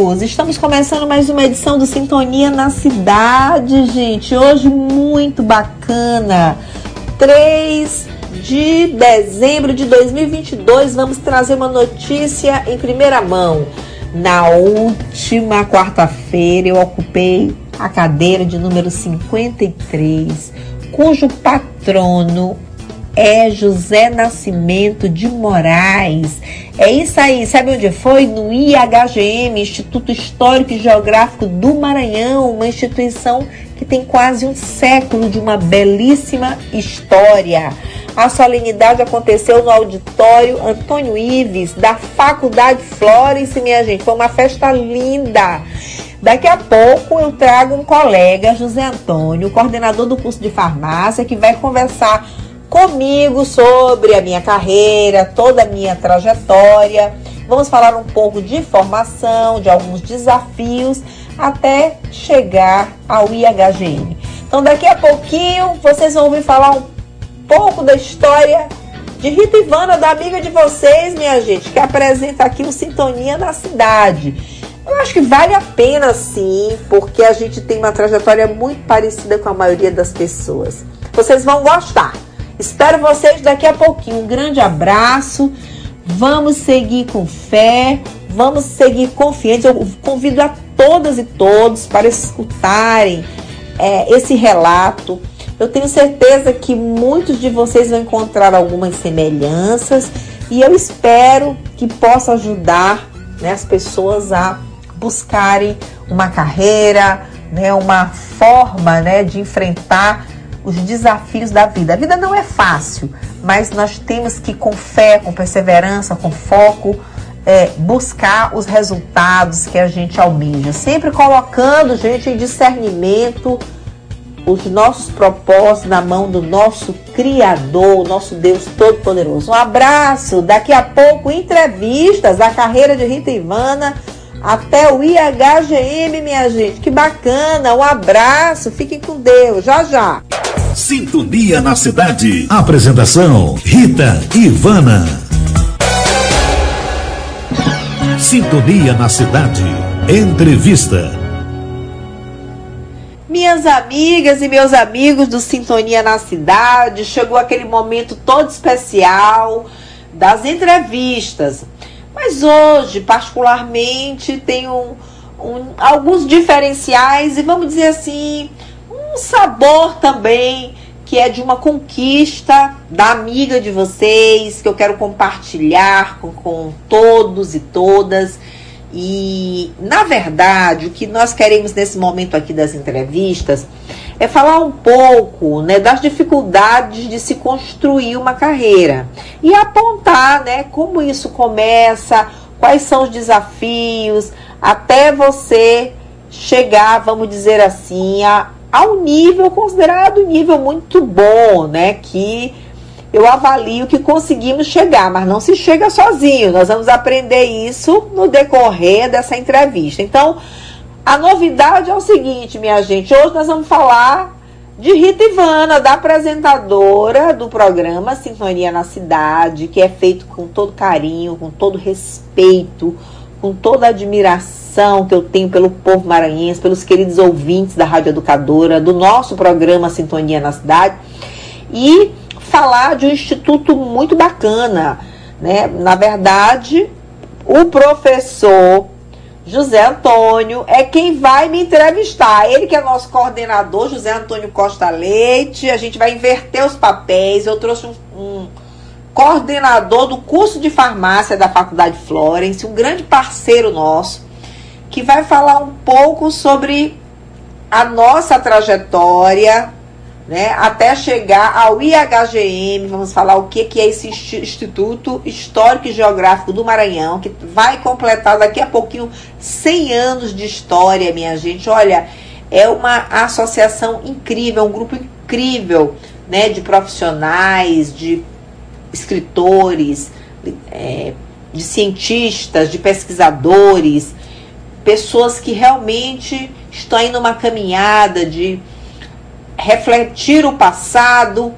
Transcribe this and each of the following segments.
Estamos começando mais uma edição do Sintonia na Cidade, gente. Hoje muito bacana. 3 de dezembro de 2022, vamos trazer uma notícia em primeira mão. Na última quarta-feira, eu ocupei a cadeira de número 53, cujo patrono é José Nascimento de Moraes. É isso aí, sabe onde foi? No IHGM, Instituto Histórico e Geográfico do Maranhão, uma instituição que tem quase um século de uma belíssima história. A solenidade aconteceu no auditório Antônio Ives, da Faculdade Florence, minha gente. Foi uma festa linda. Daqui a pouco eu trago um colega, José Antônio, coordenador do curso de farmácia, que vai conversar comigo sobre a minha carreira, toda a minha trajetória. Vamos falar um pouco de formação, de alguns desafios até chegar ao IHGM. Então, daqui a pouquinho vocês vão ouvir falar um pouco da história de Rita Ivana, da amiga de vocês, minha gente, que apresenta aqui o Sintonia na Cidade. Eu acho que vale a pena sim, porque a gente tem uma trajetória muito parecida com a maioria das pessoas. Vocês vão gostar. Espero vocês daqui a pouquinho. Um grande abraço. Vamos seguir com fé, vamos seguir confiantes. Eu convido a todas e todos para escutarem é, esse relato. Eu tenho certeza que muitos de vocês vão encontrar algumas semelhanças e eu espero que possa ajudar né, as pessoas a buscarem uma carreira, né, uma forma né, de enfrentar os desafios da vida. A vida não é fácil, mas nós temos que, com fé, com perseverança, com foco, é, buscar os resultados que a gente almeja. Sempre colocando, gente, em discernimento os nossos propósitos na mão do nosso Criador, nosso Deus Todo-Poderoso. Um abraço. Daqui a pouco, entrevistas da carreira de Rita Ivana até o IHGM, minha gente. Que bacana. Um abraço. Fiquem com Deus. Já, já. Sintonia na cidade. Apresentação: Rita Ivana. Sintonia na cidade. Entrevista. Minhas amigas e meus amigos do Sintonia na Cidade, chegou aquele momento todo especial das entrevistas. Mas hoje, particularmente, tem um, um, alguns diferenciais e vamos dizer assim, um sabor também que é de uma conquista da amiga de vocês, que eu quero compartilhar com, com todos e todas. E, na verdade, o que nós queremos nesse momento aqui das entrevistas é falar um pouco né, das dificuldades de se construir uma carreira e apontar né, como isso começa, quais são os desafios, até você chegar, vamos dizer assim, a, a um nível considerado um nível muito bom, né? Que eu avalio que conseguimos chegar, mas não se chega sozinho. Nós vamos aprender isso no decorrer dessa entrevista. Então, a novidade é o seguinte, minha gente. Hoje nós vamos falar de Rita Ivana, da apresentadora do programa Sintonia na Cidade, que é feito com todo carinho, com todo respeito, com toda admiração que eu tenho pelo povo maranhense, pelos queridos ouvintes da Rádio Educadora, do nosso programa Sintonia na Cidade, e falar de um instituto muito bacana. Né? Na verdade, o professor José Antônio é quem vai me entrevistar. Ele que é nosso coordenador, José Antônio Costa Leite. A gente vai inverter os papéis. Eu trouxe um, um coordenador do curso de farmácia da Faculdade Florence, um grande parceiro nosso, que vai falar um pouco sobre a nossa trajetória, né, até chegar ao IHGM, vamos falar o que, que é esse Instituto Histórico e Geográfico do Maranhão, que vai completar daqui a pouquinho 100 anos de história, minha gente. Olha, é uma associação incrível, um grupo incrível né, de profissionais, de escritores, é, de cientistas, de pesquisadores, pessoas que realmente estão aí numa caminhada de refletir o passado,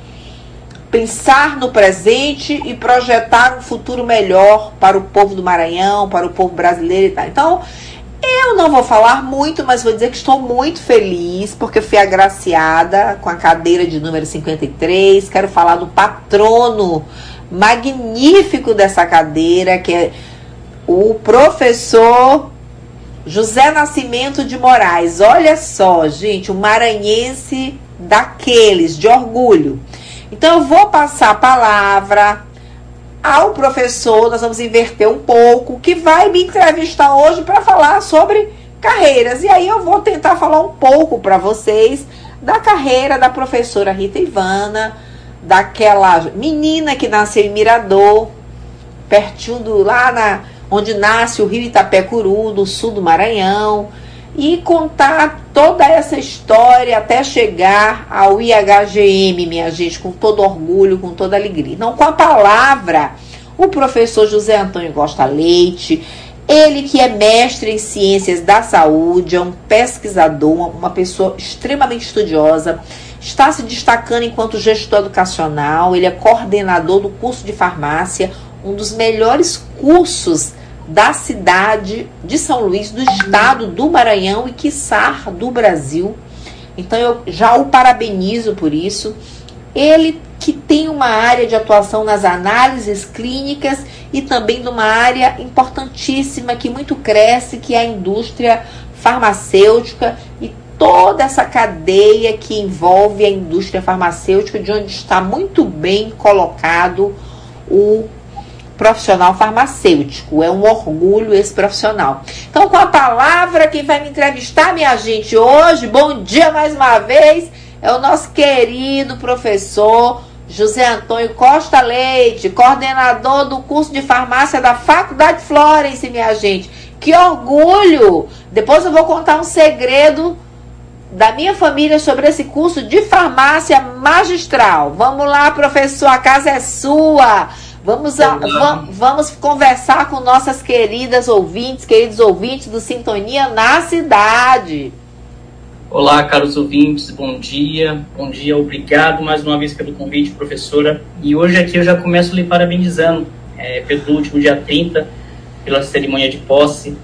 pensar no presente e projetar um futuro melhor para o povo do Maranhão, para o povo brasileiro e tal. Então, eu não vou falar muito, mas vou dizer que estou muito feliz porque fui agraciada com a cadeira de número 53. Quero falar do patrono magnífico dessa cadeira, que é o professor José Nascimento de Moraes. Olha só, gente, um maranhense daqueles, de orgulho. Então eu vou passar a palavra ao professor, nós vamos inverter um pouco, que vai me entrevistar hoje para falar sobre carreiras. E aí eu vou tentar falar um pouco para vocês da carreira da professora Rita Ivana, daquela menina que nasceu em Mirador, pertinho do lá na onde nasce o Rio Itapecuru, no sul do Maranhão e contar toda essa história até chegar ao IHGM, minha gente, com todo orgulho, com toda alegria. Então, com a palavra, o professor José Antônio Costa Leite, ele que é mestre em ciências da saúde, é um pesquisador, uma pessoa extremamente estudiosa, está se destacando enquanto gestor educacional, ele é coordenador do curso de farmácia, um dos melhores cursos da cidade de São Luís, do estado do Maranhão e, quiçá, do Brasil. Então eu já o parabenizo por isso. Ele que tem uma área de atuação nas análises clínicas e também numa área importantíssima que muito cresce, que é a indústria farmacêutica e toda essa cadeia que envolve a indústria farmacêutica, de onde está muito bem colocado o profissional farmacêutico. É um orgulho esse profissional. Então, com a palavra, quem vai me entrevistar, minha gente, hoje, bom dia mais uma vez, é o nosso querido professor José Antônio Costa Leite, coordenador do curso de farmácia da Faculdade Florence, minha gente. Que orgulho! Depois eu vou contar um segredo da minha família sobre esse curso de farmácia magistral. Vamos lá, professor, a casa é sua. Vamos, a, vamos conversar com nossas queridas ouvintes, queridos ouvintes do Sintonia na Cidade. Olá, caros ouvintes, bom dia. Bom dia, obrigado mais uma vez pelo convite, professora. E hoje aqui eu já começo lhe parabenizando é, pelo último dia 30, pela cerimônia de posse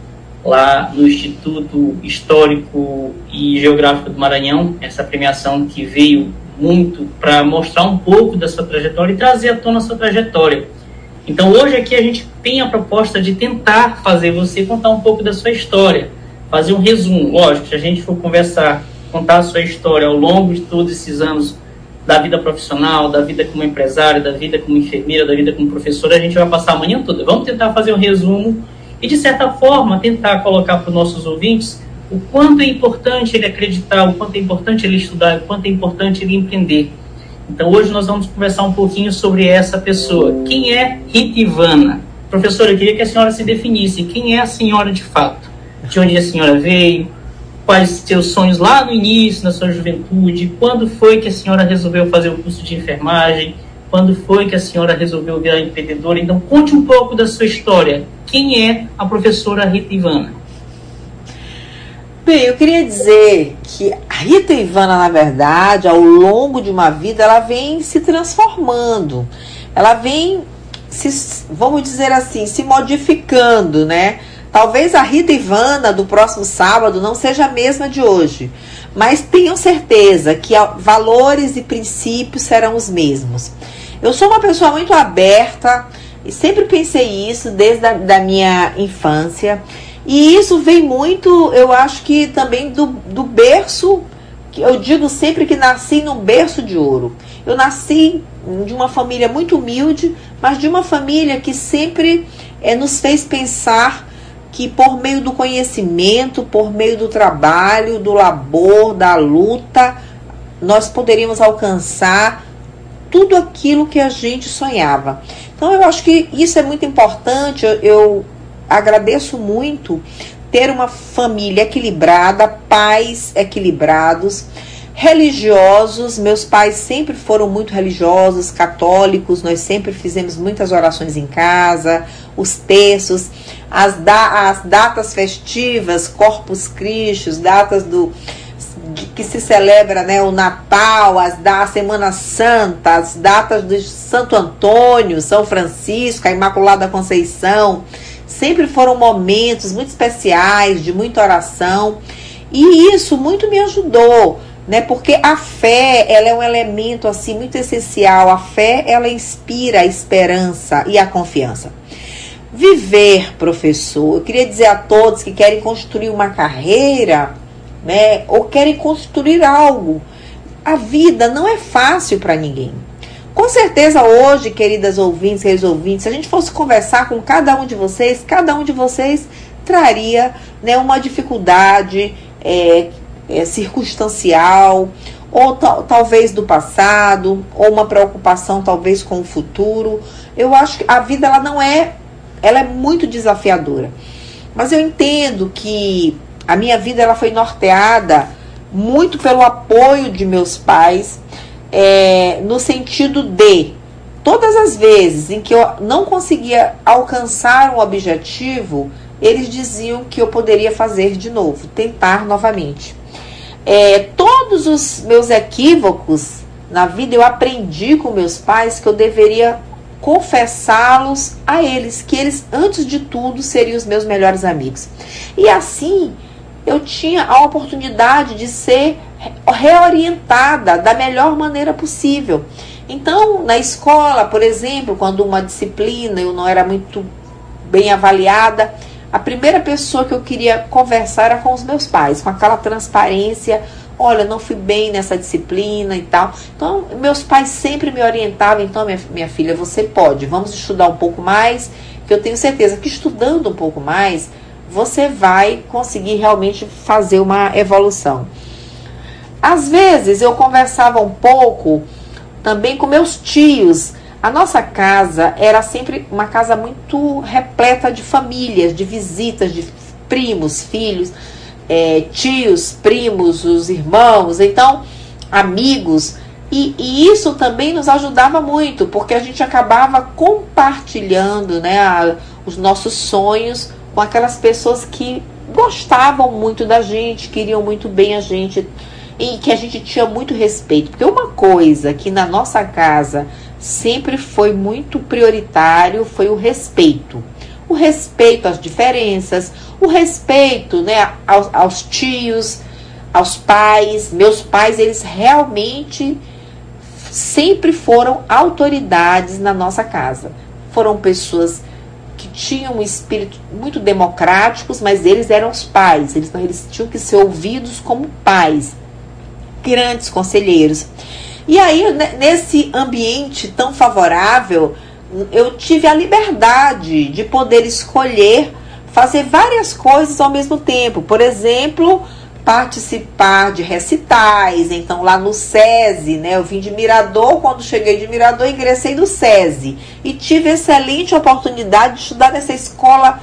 lá no Instituto Histórico e Geográfico do Maranhão, essa premiação que veio muito para mostrar um pouco da sua trajetória e trazer à tona a sua trajetória. Então hoje aqui a gente tem a proposta de tentar fazer você contar um pouco da sua história, fazer um resumo. Lógico, se a gente for conversar, contar a sua história ao longo de todos esses anos da vida profissional, da vida como empresária, da vida como enfermeira, da vida como professora, a gente vai passar a manhã toda. Vamos tentar fazer um resumo e, de certa forma, tentar colocar para os nossos ouvintes o quanto é importante ele acreditar, o quanto é importante ele estudar, o quanto é importante ele empreender. Então hoje nós vamos conversar um pouquinho sobre essa pessoa. Quem é Rita Ivana? Professora, eu queria que a senhora se definisse. Quem é a senhora de fato? De onde a senhora veio? Quais seus sonhos lá no início, na sua juventude? Quando foi que a senhora resolveu fazer o curso de enfermagem? Quando foi que a senhora resolveu virar empreendedora? Então conte um pouco da sua história. Quem é a professora Rita Ivana? Bem, eu queria dizer que a Rita Ivana, na verdade, ao longo de uma vida, ela vem se transformando. Ela vem, se, vamos dizer assim, se modificando, né? Talvez a Rita Ivana do próximo sábado não seja a mesma de hoje, mas tenham certeza que valores e princípios serão os mesmos. Eu sou uma pessoa muito aberta e sempre pensei isso desde a da minha infância. E isso vem muito, eu acho que também do, do berço, que eu digo sempre que nasci num berço de ouro. Eu nasci de uma família muito humilde, mas de uma família que sempre é, nos fez pensar que por meio do conhecimento, por meio do trabalho, do labor, da luta, nós poderíamos alcançar tudo aquilo que a gente sonhava. Então eu acho que isso é muito importante. Eu, eu agradeço muito ter uma família equilibrada, pais equilibrados, religiosos. Meus pais sempre foram muito religiosos, católicos. Nós sempre fizemos muitas orações em casa, os terços, as, da, as datas festivas, Corpus Christi, datas do que se celebra né, o Natal, as da Semana Santa, as datas de Santo Antônio, São Francisco, a Imaculada Conceição, sempre foram momentos muito especiais, de muita oração, e isso muito me ajudou, né? Porque a fé, ela é um elemento assim muito essencial. A fé, ela inspira a esperança e a confiança. Viver, professor, eu queria dizer a todos que querem construir uma carreira, né, ou querem construir algo. A vida não é fácil para ninguém. Com certeza hoje, queridas ouvintes, queridos se a gente fosse conversar com cada um de vocês, cada um de vocês traria né, uma dificuldade é, é, circunstancial, ou talvez do passado, ou uma preocupação talvez com o futuro. Eu acho que a vida ela não é, ela é muito desafiadora. Mas eu entendo que a minha vida ela foi norteada muito pelo apoio de meus pais, é, no sentido de todas as vezes em que eu não conseguia alcançar um objetivo, eles diziam que eu poderia fazer de novo, tentar novamente. É, todos os meus equívocos na vida eu aprendi com meus pais que eu deveria confessá-los a eles, que eles, antes de tudo, seriam os meus melhores amigos. E assim eu tinha a oportunidade de ser reorientada da melhor maneira possível. Então, na escola, por exemplo, quando uma disciplina eu não era muito bem avaliada, a primeira pessoa que eu queria conversar era com os meus pais, com aquela transparência. Olha, não fui bem nessa disciplina e tal. Então, meus pais sempre me orientavam. Então, minha, minha filha, você pode, vamos estudar um pouco mais, que eu tenho certeza que estudando um pouco mais, você vai conseguir realmente fazer uma evolução. Às vezes eu conversava um pouco também com meus tios. A nossa casa era sempre uma casa muito repleta de famílias, de visitas, de primos, filhos, é, tios, primos, os irmãos, então amigos. E, e, isso também nos ajudava muito, porque a gente acabava compartilhando né, a, os nossos sonhos com aquelas pessoas que gostavam muito da gente, queriam muito bem a gente e que a gente tinha muito respeito. Porque uma coisa que na nossa casa sempre foi muito prioritário foi o respeito. O respeito às diferenças, o respeito né, aos, aos tios, aos pais. Meus pais, eles realmente sempre foram autoridades na nossa casa. Foram pessoas que tinham um espírito muito democráticos, mas eles eram os pais, eles, eles tinham que ser ouvidos como pais, grandes conselheiros. E aí, nesse ambiente tão favorável, eu tive a liberdade de poder escolher fazer várias coisas ao mesmo tempo. Por exemplo, participar de recitais, então lá no SESI, né? Eu vim de Mirador, quando cheguei de Mirador, ingressei no SESI e tive excelente oportunidade de estudar nessa escola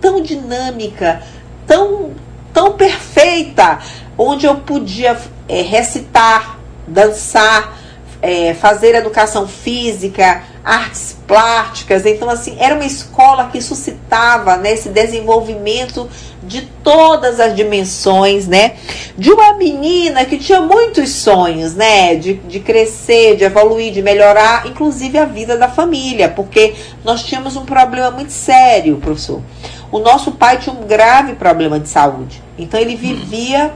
tão dinâmica, tão, tão perfeita, onde eu podia é, recitar, dançar, é, fazer educação física, artes plásticas. Então, assim, era uma escola que suscitava né, esse desenvolvimento de todas as dimensões, né? De uma menina que tinha muitos sonhos, né? De, de crescer, de evoluir, de melhorar, inclusive a vida da família, porque nós tínhamos um problema muito sério, professor. O nosso pai tinha um grave problema de saúde, então ele vivia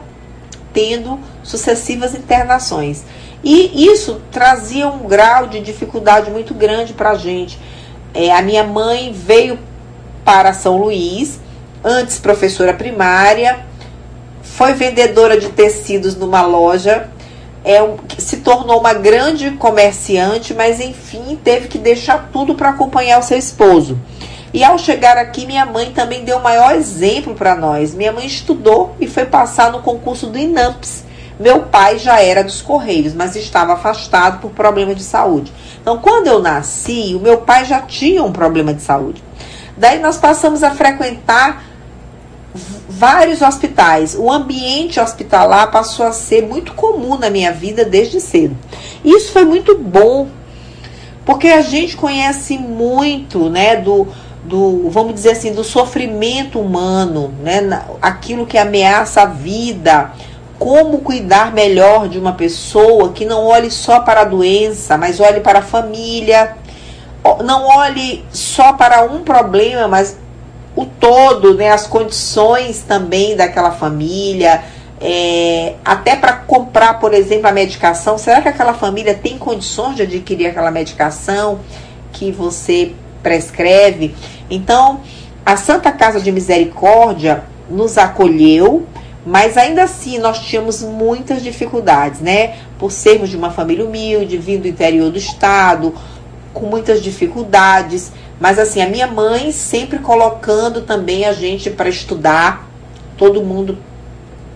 tendo sucessivas internações. E isso trazia um grau de dificuldade muito grande para a gente. É, a minha mãe veio para São Luís, antes professora primária, foi vendedora de tecidos numa loja, é, se tornou uma grande comerciante, mas enfim teve que deixar tudo para acompanhar o seu esposo. E ao chegar aqui, minha mãe também deu o maior exemplo para nós. Minha mãe estudou e foi passar no concurso do INAMPS Meu pai já era dos Correios, mas estava afastado por problema de saúde. Então, quando eu nasci, o meu pai já tinha um problema de saúde. Daí nós passamos a frequentar vários hospitais. O ambiente hospitalar passou a ser muito comum na minha vida desde cedo. Isso foi muito bom, porque a gente conhece muito, né, do, do vamos dizer assim, do sofrimento humano, né, aquilo que ameaça a vida, como cuidar melhor de uma pessoa que não olhe só para a doença, mas olhe para a família, não olhe só para um problema, mas o todo, né, as condições também daquela família, é, até para comprar, por exemplo, a medicação. Será que aquela família tem condições de adquirir aquela medicação que você prescreve? Então, a Santa Casa de Misericórdia nos acolheu, mas ainda assim nós tínhamos muitas dificuldades, né? Por sermos de uma família humilde, vindo do interior do estado, com muitas dificuldades. Mas assim, a minha mãe sempre colocando também a gente para estudar, todo mundo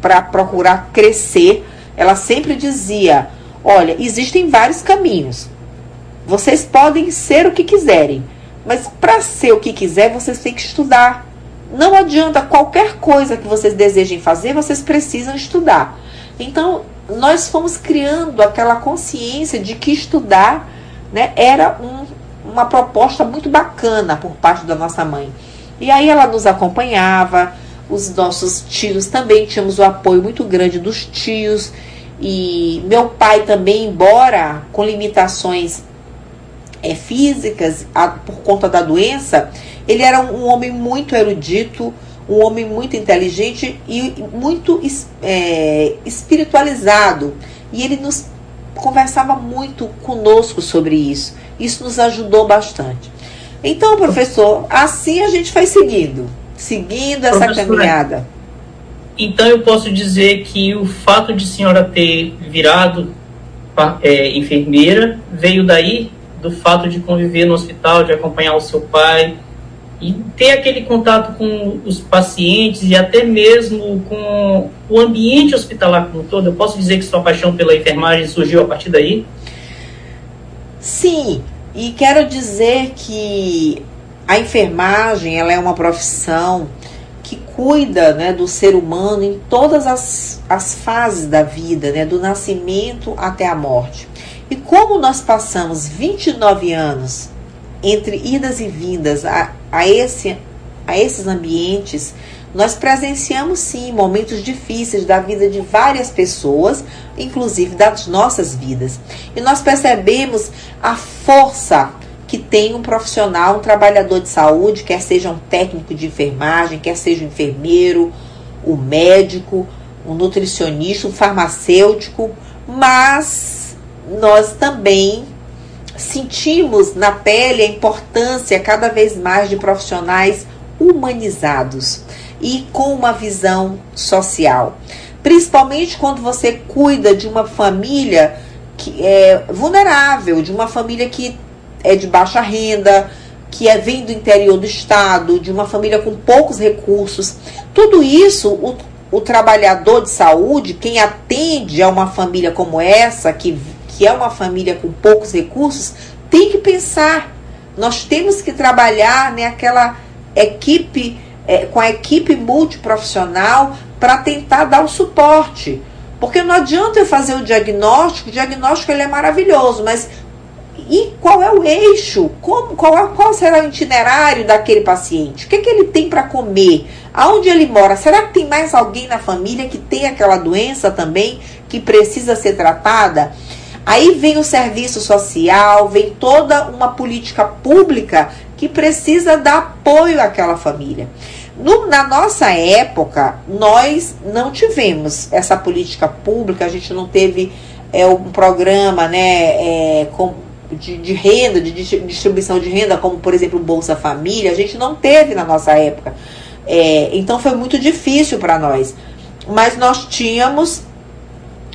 para procurar crescer. Ela sempre dizia: "Olha, existem vários caminhos. Vocês podem ser o que quiserem, mas para ser o que quiser, vocês têm que estudar. Não adianta qualquer coisa que vocês desejem fazer, vocês precisam estudar." Então, nós fomos criando aquela consciência de que estudar né, era um uma proposta muito bacana por parte da nossa mãe. E aí ela nos acompanhava, os nossos tios também tínhamos o apoio muito grande dos tios. E meu pai também, embora com limitações é, físicas a, por conta da doença, ele era um, homem muito erudito, um homem muito inteligente e muito é, espiritualizado. E ele nos conversava muito conosco sobre isso. Isso nos ajudou bastante. Então, professor, assim a gente foi seguindo, seguindo essa caminhada. Então eu posso dizer que o fato de senhora ter virado é, enfermeira veio daí do fato de conviver no hospital, de acompanhar o seu pai e ter aquele contato com os pacientes e até mesmo com o ambiente hospitalar como um todo. Eu posso dizer que sua paixão pela enfermagem surgiu a partir daí? Sim, e quero dizer que a enfermagem ela é uma profissão que cuida né, do ser humano em todas as, as fases da vida, né, do nascimento até a morte. E como nós passamos 29 anos entre idas e vindas a, a, esse, a esses ambientes, nós presenciamos sim momentos difíceis da vida de várias pessoas, inclusive das nossas vidas. E nós percebemos a força que tem um profissional, um trabalhador de saúde, quer seja um técnico de enfermagem, quer seja um enfermeiro, um médico, um nutricionista, um farmacêutico, mas nós também sentimos na pele a importância cada vez mais de profissionais humanizados e com uma visão social. Principalmente quando você cuida de uma família que é vulnerável, de uma família que é de baixa renda, que é, vem do interior do estado, de uma família com poucos recursos. Tudo isso, o, o trabalhador de saúde, quem atende a uma família como essa, que, que é uma família com poucos recursos, tem que pensar. Nós temos que trabalhar né, equipe é, com a equipe multiprofissional para tentar dar o suporte. Porque não adianta eu fazer o diagnóstico, o diagnóstico ele é maravilhoso, mas e qual é o eixo? Como, qual, é, qual será o itinerário daquele paciente? O que, é que ele tem para comer? Aonde ele mora? Será que tem mais alguém na família que tem aquela doença também que precisa ser tratada? Aí vem o serviço social, vem toda uma política pública que precisa dar apoio àquela família. No, na nossa época, nós não tivemos essa política pública, a gente não teve é, um programa né, é, com, de, de, renda, de distribuição de renda, como por exemplo Bolsa Família, a gente não teve na nossa época. É, então foi muito difícil para nós. Mas nós tínhamos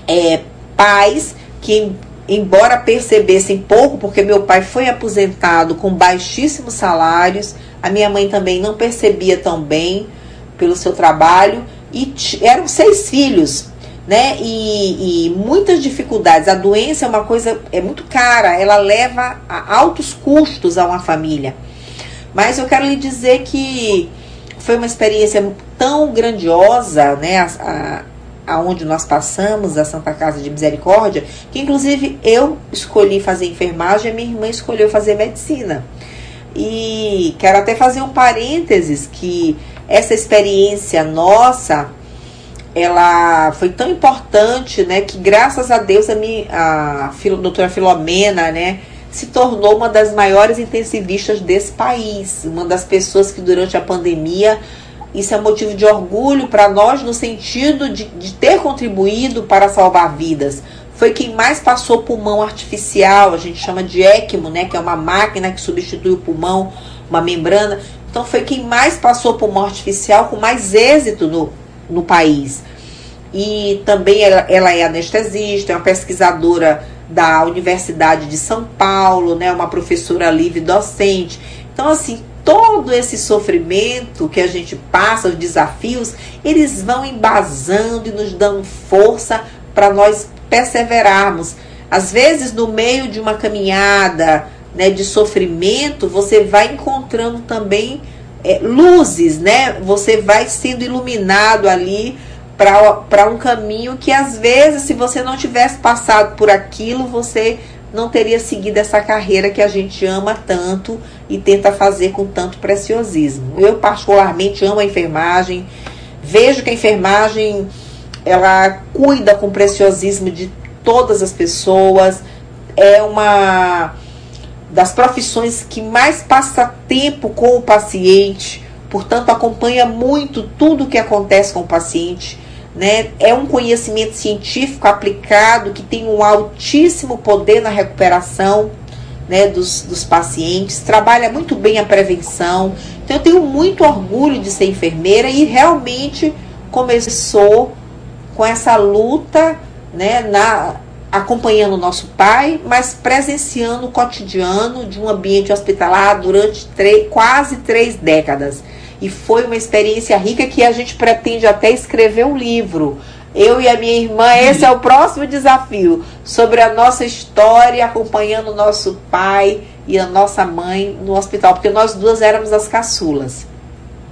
é, pais que, embora percebessem pouco, porque meu pai foi aposentado com baixíssimos salários, a minha mãe também não percebia tão bem pelo seu trabalho e eram seis filhos. né? E, e, muitas dificuldades. A doença é uma coisa é muito cara, ela leva a altos custos a uma família. Mas eu quero lhe dizer que foi uma experiência tão grandiosa, né? A, a, aonde nós passamos, a Santa Casa de Misericórdia, que inclusive eu escolhi fazer enfermagem, a minha irmã escolheu fazer medicina. E quero até fazer um parênteses que essa experiência nossa ela foi tão importante, né, que graças a Deus a, minha, a, a doutora Filomena, né, se tornou uma das maiores intensivistas desse país, uma das pessoas que durante a pandemia, isso é motivo de orgulho para nós no sentido de, de ter contribuído para salvar vidas. Foi quem mais passou pulmão artificial, a gente chama de ECMO, né, que é uma máquina que substitui o pulmão, uma membrana. Então foi quem mais passou pulmão artificial com mais êxito no, no país. E também ela, ela é anestesista, é uma pesquisadora da Universidade de São Paulo, né, uma professora livre docente. Então, assim, todo esse sofrimento que a gente passa, os desafios, eles vão embasando e nos dando força para nós perseverarmos. Às vezes, no meio de uma caminhada né, de sofrimento, você vai encontrando também é, luzes, né? Você vai sendo iluminado ali para um caminho que às vezes, se você não tivesse passado por aquilo, você não teria seguido essa carreira que a gente ama tanto e tenta fazer com tanto preciosismo. Eu particularmente amo a enfermagem, vejo que a enfermagem ela cuida com preciosismo de todas as pessoas, é uma das profissões que mais passa tempo com o paciente, portanto acompanha muito tudo o que acontece com o paciente. Né? É um conhecimento científico aplicado que tem um altíssimo poder na recuperação né, dos, dos pacientes, trabalha muito bem a prevenção. Então, eu tenho muito orgulho de ser enfermeira e realmente começou com essa luta né, na, acompanhando o nosso pai, mas presenciando o cotidiano de um ambiente hospitalar durante três, quase três décadas. E foi uma experiência rica que a gente pretende até escrever um livro. Eu e a minha irmã, esse é o próximo desafio, sobre a nossa história, acompanhando o nosso pai e a nossa mãe no hospital, porque nós duas éramos as caçulas.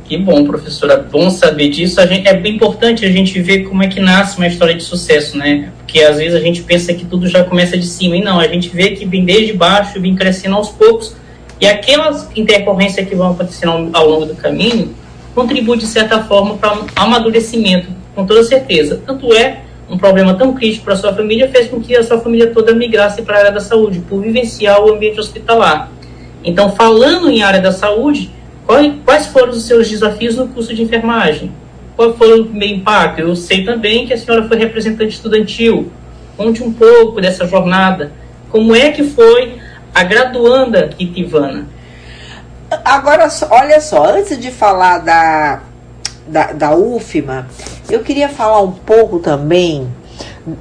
Que bom, professora, bom saber disso. Gente, é bem importante a gente ver como é que nasce uma história de sucesso, né? Porque às vezes a gente pensa que tudo já começa de cima, e não, a gente vê que vem desde baixo, vem crescendo aos poucos, e aquelas intercorrências que vão acontecendo ao longo do caminho contribuem, de certa forma, para um amadurecimento, com toda certeza. Tanto é um problema tão crítico para a sua família fez com que a sua família toda migrasse para a área da saúde, por vivenciar o ambiente hospitalar. Então, falando em área da saúde, quais foram os seus desafios no curso de enfermagem? Qual foi o meu impacto? Eu sei também que a senhora foi representante estudantil. Conte um pouco dessa jornada. Como é que foi a graduanda Itivana. Agora, olha só, antes de falar da, da, da UFMA, eu queria falar um pouco também,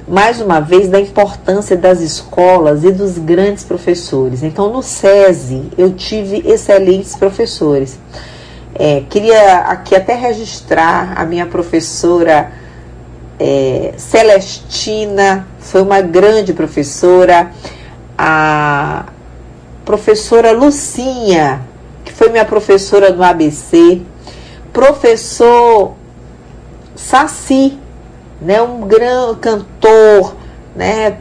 mais uma vez, da importância das escolas e dos grandes professores. Então, no SESI, eu tive excelentes professores. É, queria aqui até registrar a minha professora é, Celestina, foi uma grande professora. A professora Lucinha, que foi minha professora no ABC, professor Saci, né, um grande cantor, né,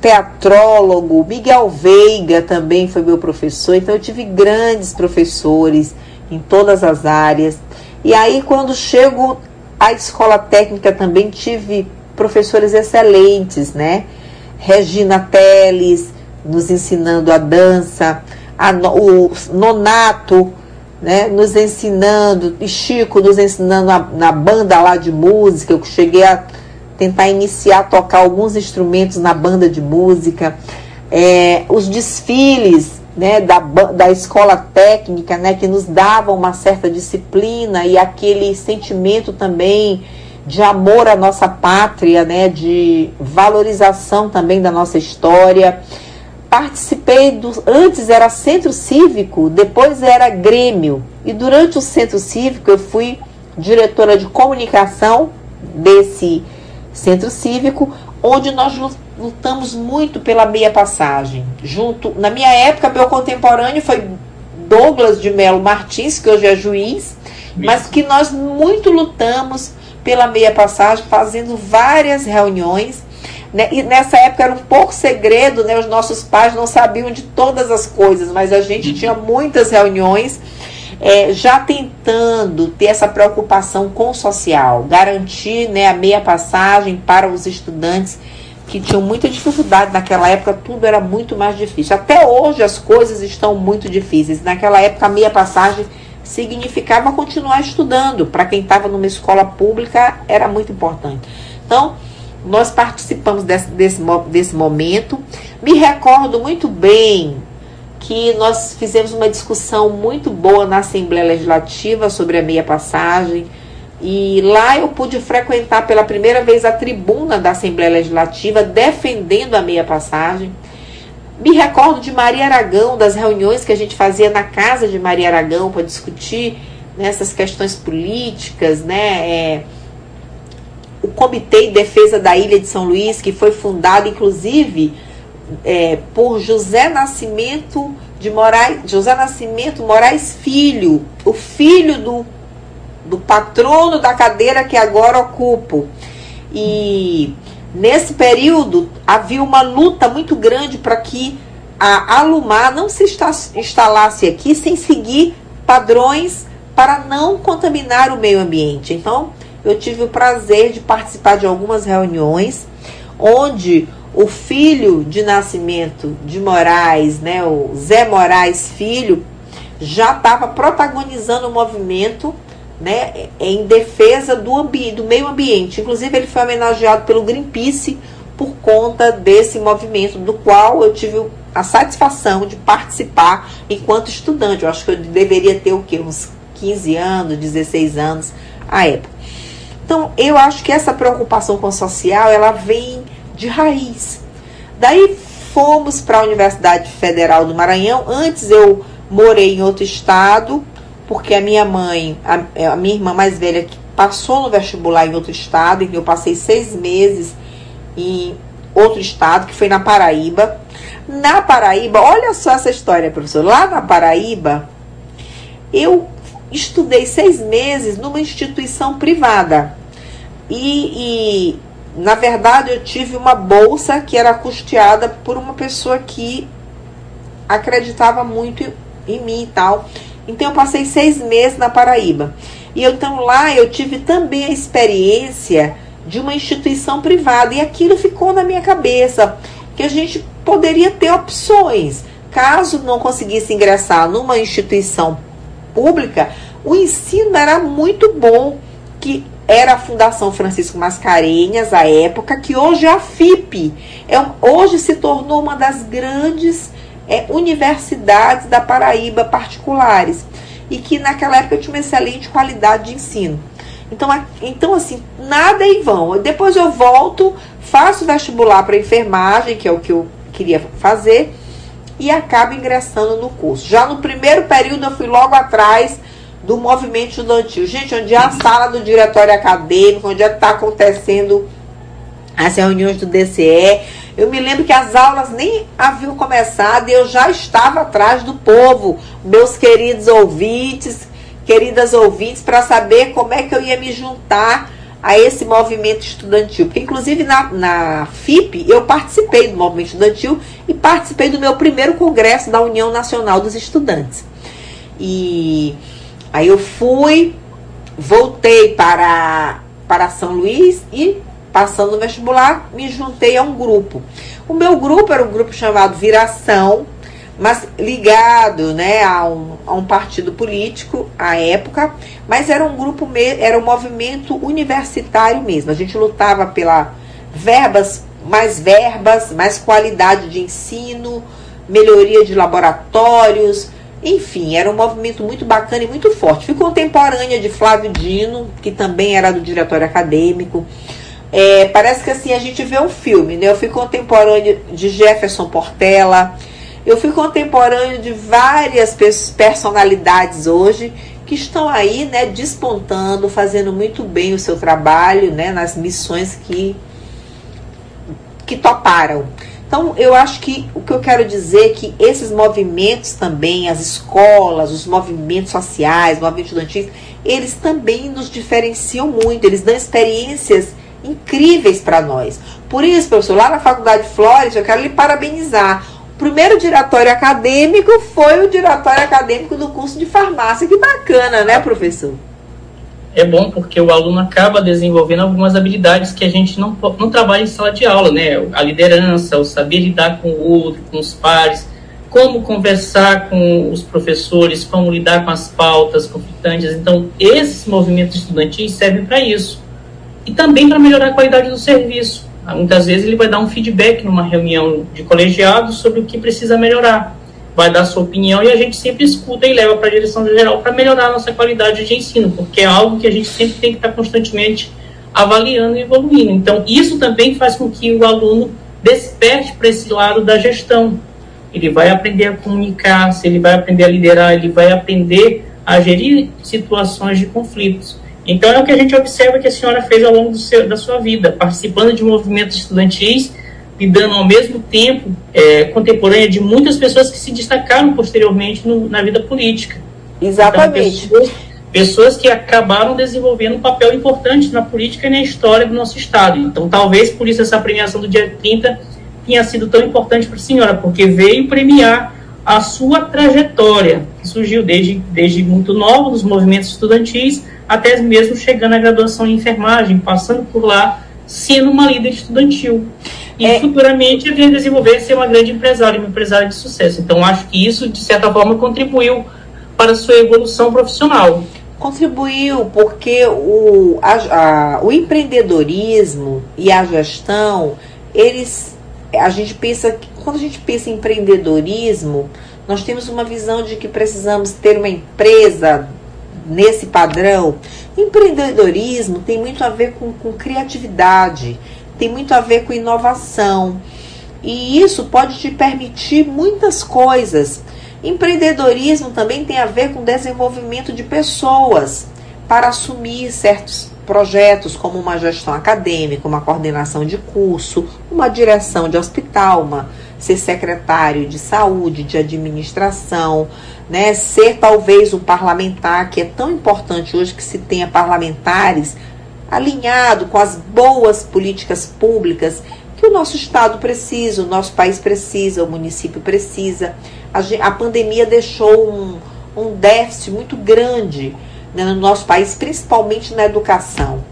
teatrólogo, Miguel Veiga também foi meu professor, então eu tive grandes professores em todas as áreas. E aí quando chego à escola técnica também tive professores excelentes, né? Regina Teles, nos ensinando a dança, a, o Nonato, né, nos ensinando, e Chico nos ensinando a, na banda lá de música, eu cheguei a tentar iniciar a tocar alguns instrumentos na banda de música, é, os desfiles né, da, da escola técnica, né, que nos davam uma certa disciplina e aquele sentimento também de amor à nossa pátria, né, de valorização também da nossa história participei do. Antes era centro cívico, depois era Grêmio. E durante o centro cívico eu fui diretora de comunicação desse Centro Cívico, onde nós lutamos muito pela meia passagem. Junto, na minha época, meu contemporâneo foi Douglas de Melo Martins, que hoje é juiz, mas que nós muito lutamos pela meia passagem, fazendo várias reuniões. Né? E nessa época era um pouco segredo, né? os nossos pais não sabiam de todas as coisas, mas a gente tinha muitas reuniões é, já tentando ter essa preocupação com o social, garantir né, a meia passagem para os estudantes que tinham muita dificuldade naquela época, tudo era muito mais difícil. Até hoje as coisas estão muito difíceis. Naquela época a meia passagem significava continuar estudando. Para quem estava numa escola pública era muito importante. Então, nós participamos desse, desse, desse momento. Me recordo muito bem que nós fizemos uma discussão muito boa na Assembleia Legislativa sobre a meia passagem. E lá eu pude frequentar pela primeira vez a tribuna da Assembleia Legislativa defendendo a meia passagem. Me recordo de Maria Aragão, das reuniões que a gente fazia na casa de Maria Aragão para discutir nessas né, questões políticas, né? É, o Comitê de Defesa da Ilha de São Luís, que foi fundado, inclusive, é, por José Nascimento de Moraes, José Nascimento Moraes Filho, o filho do, do patrono da cadeira que agora ocupo. E nesse período havia uma luta muito grande para que a Alumar não se instalasse aqui sem seguir padrões para não contaminar o meio ambiente. Então, eu tive o prazer de participar de algumas reuniões onde o filho de nascimento de Moraes, né, o Zé Moraes Filho, já estava protagonizando o movimento né, em defesa do, do meio ambiente. Inclusive, ele foi homenageado pelo Greenpeace por conta desse movimento, do qual eu tive a satisfação de participar enquanto estudante. Eu acho que eu deveria ter o quê? Uns 15 anos, 16 anos à época. Então, eu acho que essa preocupação com o social, ela vem de raiz. Daí fomos para a Universidade Federal do Maranhão. Antes eu morei em outro estado, porque a minha mãe, a, é, a minha irmã mais velha, passou no vestibular em outro estado, então eu passei seis meses em outro estado, que foi na Paraíba. Na Paraíba, olha só essa história, professor. Lá na Paraíba, eu estudei seis meses numa instituição privada. E, e na verdade, eu tive uma bolsa que era custeada por uma pessoa que acreditava muito em mim e tal. Então, eu passei seis meses na Paraíba. E então lá eu tive também a experiência de uma instituição privada. E aquilo ficou na minha cabeça. Que a gente poderia ter opções. Caso não conseguisse ingressar numa instituição pública, o ensino era muito bom. Que era a Fundação Francisco Mascarenhas, à época, que hoje é a FIP. É, hoje se tornou uma das grandes é, universidades da Paraíba particulares. E que naquela época tinha uma excelente qualidade de ensino. Então, então assim, nada em vão. Depois eu volto, faço vestibular para enfermagem, que é o que eu queria fazer, e acabo ingressando no curso. Já no primeiro período eu fui logo atrás do movimento estudantil. Gente, onde é a sala do diretório acadêmico, onde é está acontecendo as reuniões do DCE. Eu me lembro que as aulas nem haviam começado e eu já estava atrás do povo, meus queridos ouvintes, queridas ouvintes, para saber como é que eu ia me juntar a esse movimento estudantil. Porque, inclusive, na, na FIP, eu participei do movimento estudantil e participei do meu primeiro congresso da União Nacional dos Estudantes. E Aí eu fui, voltei para, para São Luís e, passando no vestibular, me juntei a um grupo. O meu grupo era um grupo chamado Viração, mas ligado né, a, um, a um partido político à época, mas era um grupo, era um movimento universitário mesmo. A gente lutava pela verbas, mais verbas, mais qualidade de ensino, melhoria de laboratórios, enfim, era um movimento muito bacana e muito forte. Fui contemporânea de Flávio Dino, que também era do diretório acadêmico. É, parece que assim a gente vê um filme, né? Eu fui contemporânea de Jefferson Portela. Eu fui contemporânea de várias personalidades hoje que estão aí, né, despontando, fazendo muito bem o seu trabalho, né, nas missões que que toparam. Então, eu acho que o que eu quero dizer é que esses movimentos também, as escolas, os movimentos sociais, movimentos estudantis, eles também nos diferenciam muito, eles dão experiências incríveis para nós. Por isso, professor, lá na Faculdade Flores, eu quero lhe parabenizar. O primeiro diretório acadêmico foi o diretório acadêmico do curso de farmácia. Que bacana, né, professor? É bom porque o aluno acaba desenvolvendo algumas habilidades que a gente não, não trabalha em sala de aula, né? A liderança, o saber lidar com o outro, com os pares, como conversar com os professores, como lidar com as pautas conflitantes. Então, esses movimentos estudantis servem para isso. E também para melhorar a qualidade do serviço. Muitas vezes ele vai dar um feedback numa reunião de colegiados sobre o que precisa melhorar vai dar sua opinião e a gente sempre escuta e leva para a direção geral para melhorar a nossa qualidade de ensino, porque é algo que a gente sempre tem que estar tá constantemente avaliando e evoluindo. Então, isso também faz com que o aluno desperte para esse lado da gestão. Ele vai aprender a comunicar, se ele vai aprender a liderar, ele vai aprender a gerir situações de conflitos. Então, é o que a gente observa que a senhora fez ao longo seu, da sua vida, participando de movimentos estudantis lidando ao mesmo tempo é, contemporânea de muitas pessoas que se destacaram posteriormente no, na vida política. Exatamente. Então, pessoas, pessoas, que acabaram desenvolvendo um papel importante na política e na história do nosso Estado. Então, talvez por isso essa premiação do dia 30 tenha sido tão importante para a senhora, porque veio premiar a sua trajetória, que surgiu desde, desde muito nova, nos movimentos estudantis, até mesmo chegando à graduação em enfermagem, passando por lá, sendo uma líder estudantil e é... futuramente vir desenvolver ser uma grande empresária, uma empresária de sucesso. Então, acho que isso, de certa forma, contribuiu para a sua evolução profissional. Contribuiu porque o, a, a, o empreendedorismo e a gestão, eles, a gente pensa, quando a gente pensa em empreendedorismo, nós temos uma visão de que precisamos ter uma empresa nesse padrão. Empreendedorismo tem muito a ver com, com criatividade tem muito a ver com inovação. E isso pode te permitir muitas coisas. Empreendedorismo também tem a ver com desenvolvimento de pessoas para assumir certos projetos, como uma gestão acadêmica, uma coordenação de curso, uma direção de hospital, uma, ser secretário de saúde, de administração, né? ser talvez um parlamentar, que é tão importante hoje que se tenha parlamentares alinhado com as boas políticas públicas que o nosso Estado precisa, o nosso país precisa, o município precisa. A, pandemia deixou um, um déficit muito grande né, no nosso país, principalmente na educação.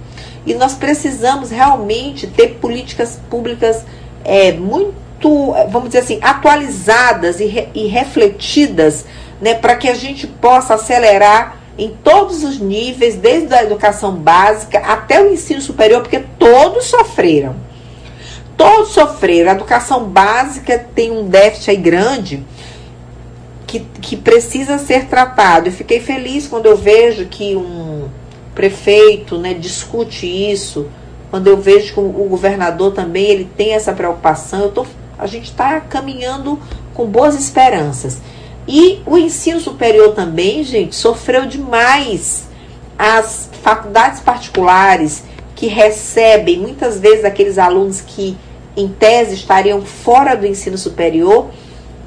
E nós precisamos realmente ter políticas públicas é, muito, vamos dizer assim, atualizadas e, re, e refletidas né, para que a gente possa acelerar em todos os níveis, desde a educação básica até o ensino superior, porque todos sofreram. Todos sofreram. A educação básica tem um déficit aí grande que, que precisa ser tratado. Eu fiquei feliz quando eu vejo que um prefeito né, discute isso, quando eu vejo que o governador também ele tem essa preocupação. Tô, a gente está caminhando com boas esperanças. E o ensino superior também, gente, sofreu demais. As faculdades particulares que recebem muitas vezes aqueles alunos que, em tese, estariam fora do ensino superior,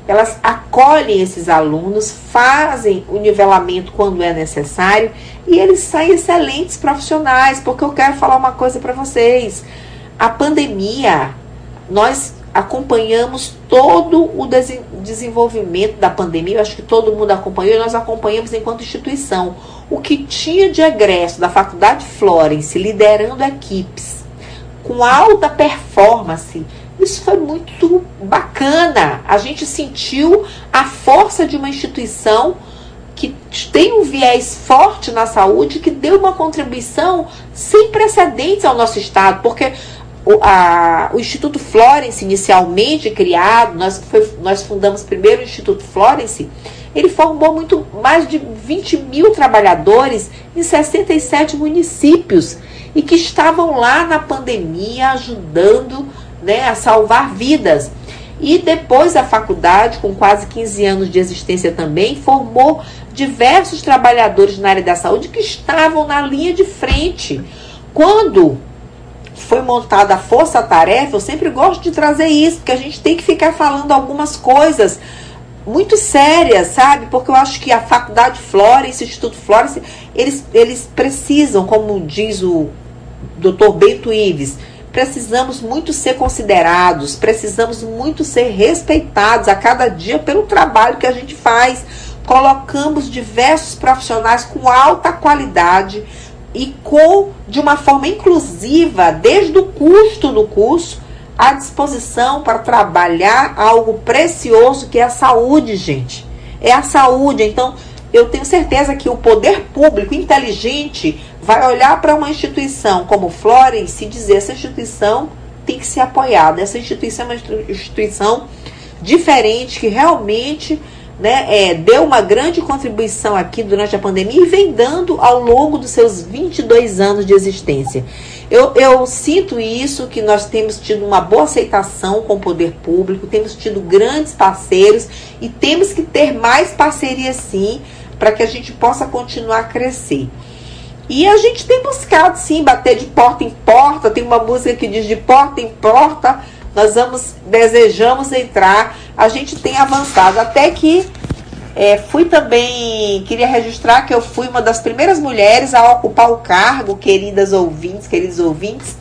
elas acolhem esses alunos, fazem o nivelamento quando é necessário e eles saem excelentes profissionais. Porque eu quero falar uma coisa para vocês: a pandemia, nós acompanhamos todo o desenvolvimento da pandemia, eu acho que todo mundo acompanhou, e nós acompanhamos enquanto instituição. O que tinha de egresso da Faculdade Florence, liderando equipes com alta performance, isso foi muito bacana. A gente sentiu a força de uma instituição que tem um viés forte na saúde, que deu uma contribuição sem precedentes ao nosso Estado, porque o, a, o Instituto Florence, inicialmente criado, nós, foi, nós fundamos primeiro o Instituto Florence, ele formou muito mais de 20 mil trabalhadores em 67 municípios e que estavam lá na pandemia ajudando né, a salvar vidas. E depois a faculdade, com quase 15 anos de existência também, formou diversos trabalhadores na área da saúde que estavam na linha de frente. Quando foi montada a força-tarefa, eu sempre gosto de trazer isso, porque a gente tem que ficar falando algumas coisas muito sérias, sabe? Porque eu acho que a Faculdade Florence, o Instituto Florence, eles, eles precisam, como diz o Dr. Bento Ives, precisamos muito ser considerados, precisamos muito ser respeitados a cada dia pelo trabalho que a gente faz. Colocamos diversos profissionais com alta qualidade e com de uma forma inclusiva, desde o custo do curso, à disposição para trabalhar algo precioso que é a saúde, gente. É a saúde. Então, eu tenho certeza que o poder público inteligente vai olhar para uma instituição como Florence e dizer essa instituição tem que ser apoiada. Essa instituição é uma instituição diferente que realmente né, é, deu uma grande contribuição aqui durante a pandemia e vem dando ao longo dos seus 22 anos de existência. Eu, eu sinto isso, que nós temos tido uma boa aceitação com o poder público, temos tido grandes parceiros e temos que ter mais parcerias sim, para que a gente possa continuar a crescer. E a gente tem buscado sim bater de porta em porta. Tem uma música que diz de porta em porta, nós vamos desejamos entrar. A gente tem avançado até que é, fui também, queria registrar que eu fui uma das primeiras mulheres a ocupar o cargo, queridas ouvintes, queridos ouvintes,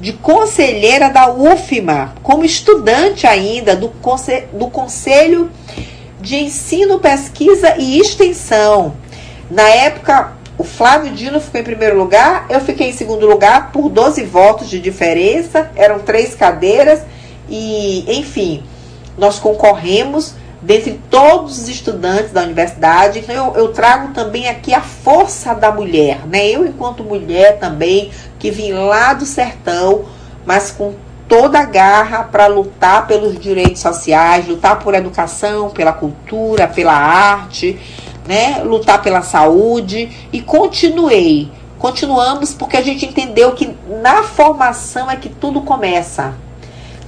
de conselheira da UFMA, como estudante ainda do, conselho, do Conselho de Ensino, Pesquisa e Extensão. Na época, o Flávio Dino ficou em primeiro lugar, eu fiquei em segundo lugar por 12 votos de diferença, eram três cadeiras e, enfim, nós concorremos dentre todos os estudantes da universidade. Então eu, eu, trago também aqui a força da mulher, né? Eu enquanto mulher também que vim lá do sertão, mas com toda a garra para lutar pelos direitos sociais, lutar por educação, pela cultura, pela arte né, lutar pela saúde e continuei. Continuamos porque a gente entendeu que na formação é que tudo começa.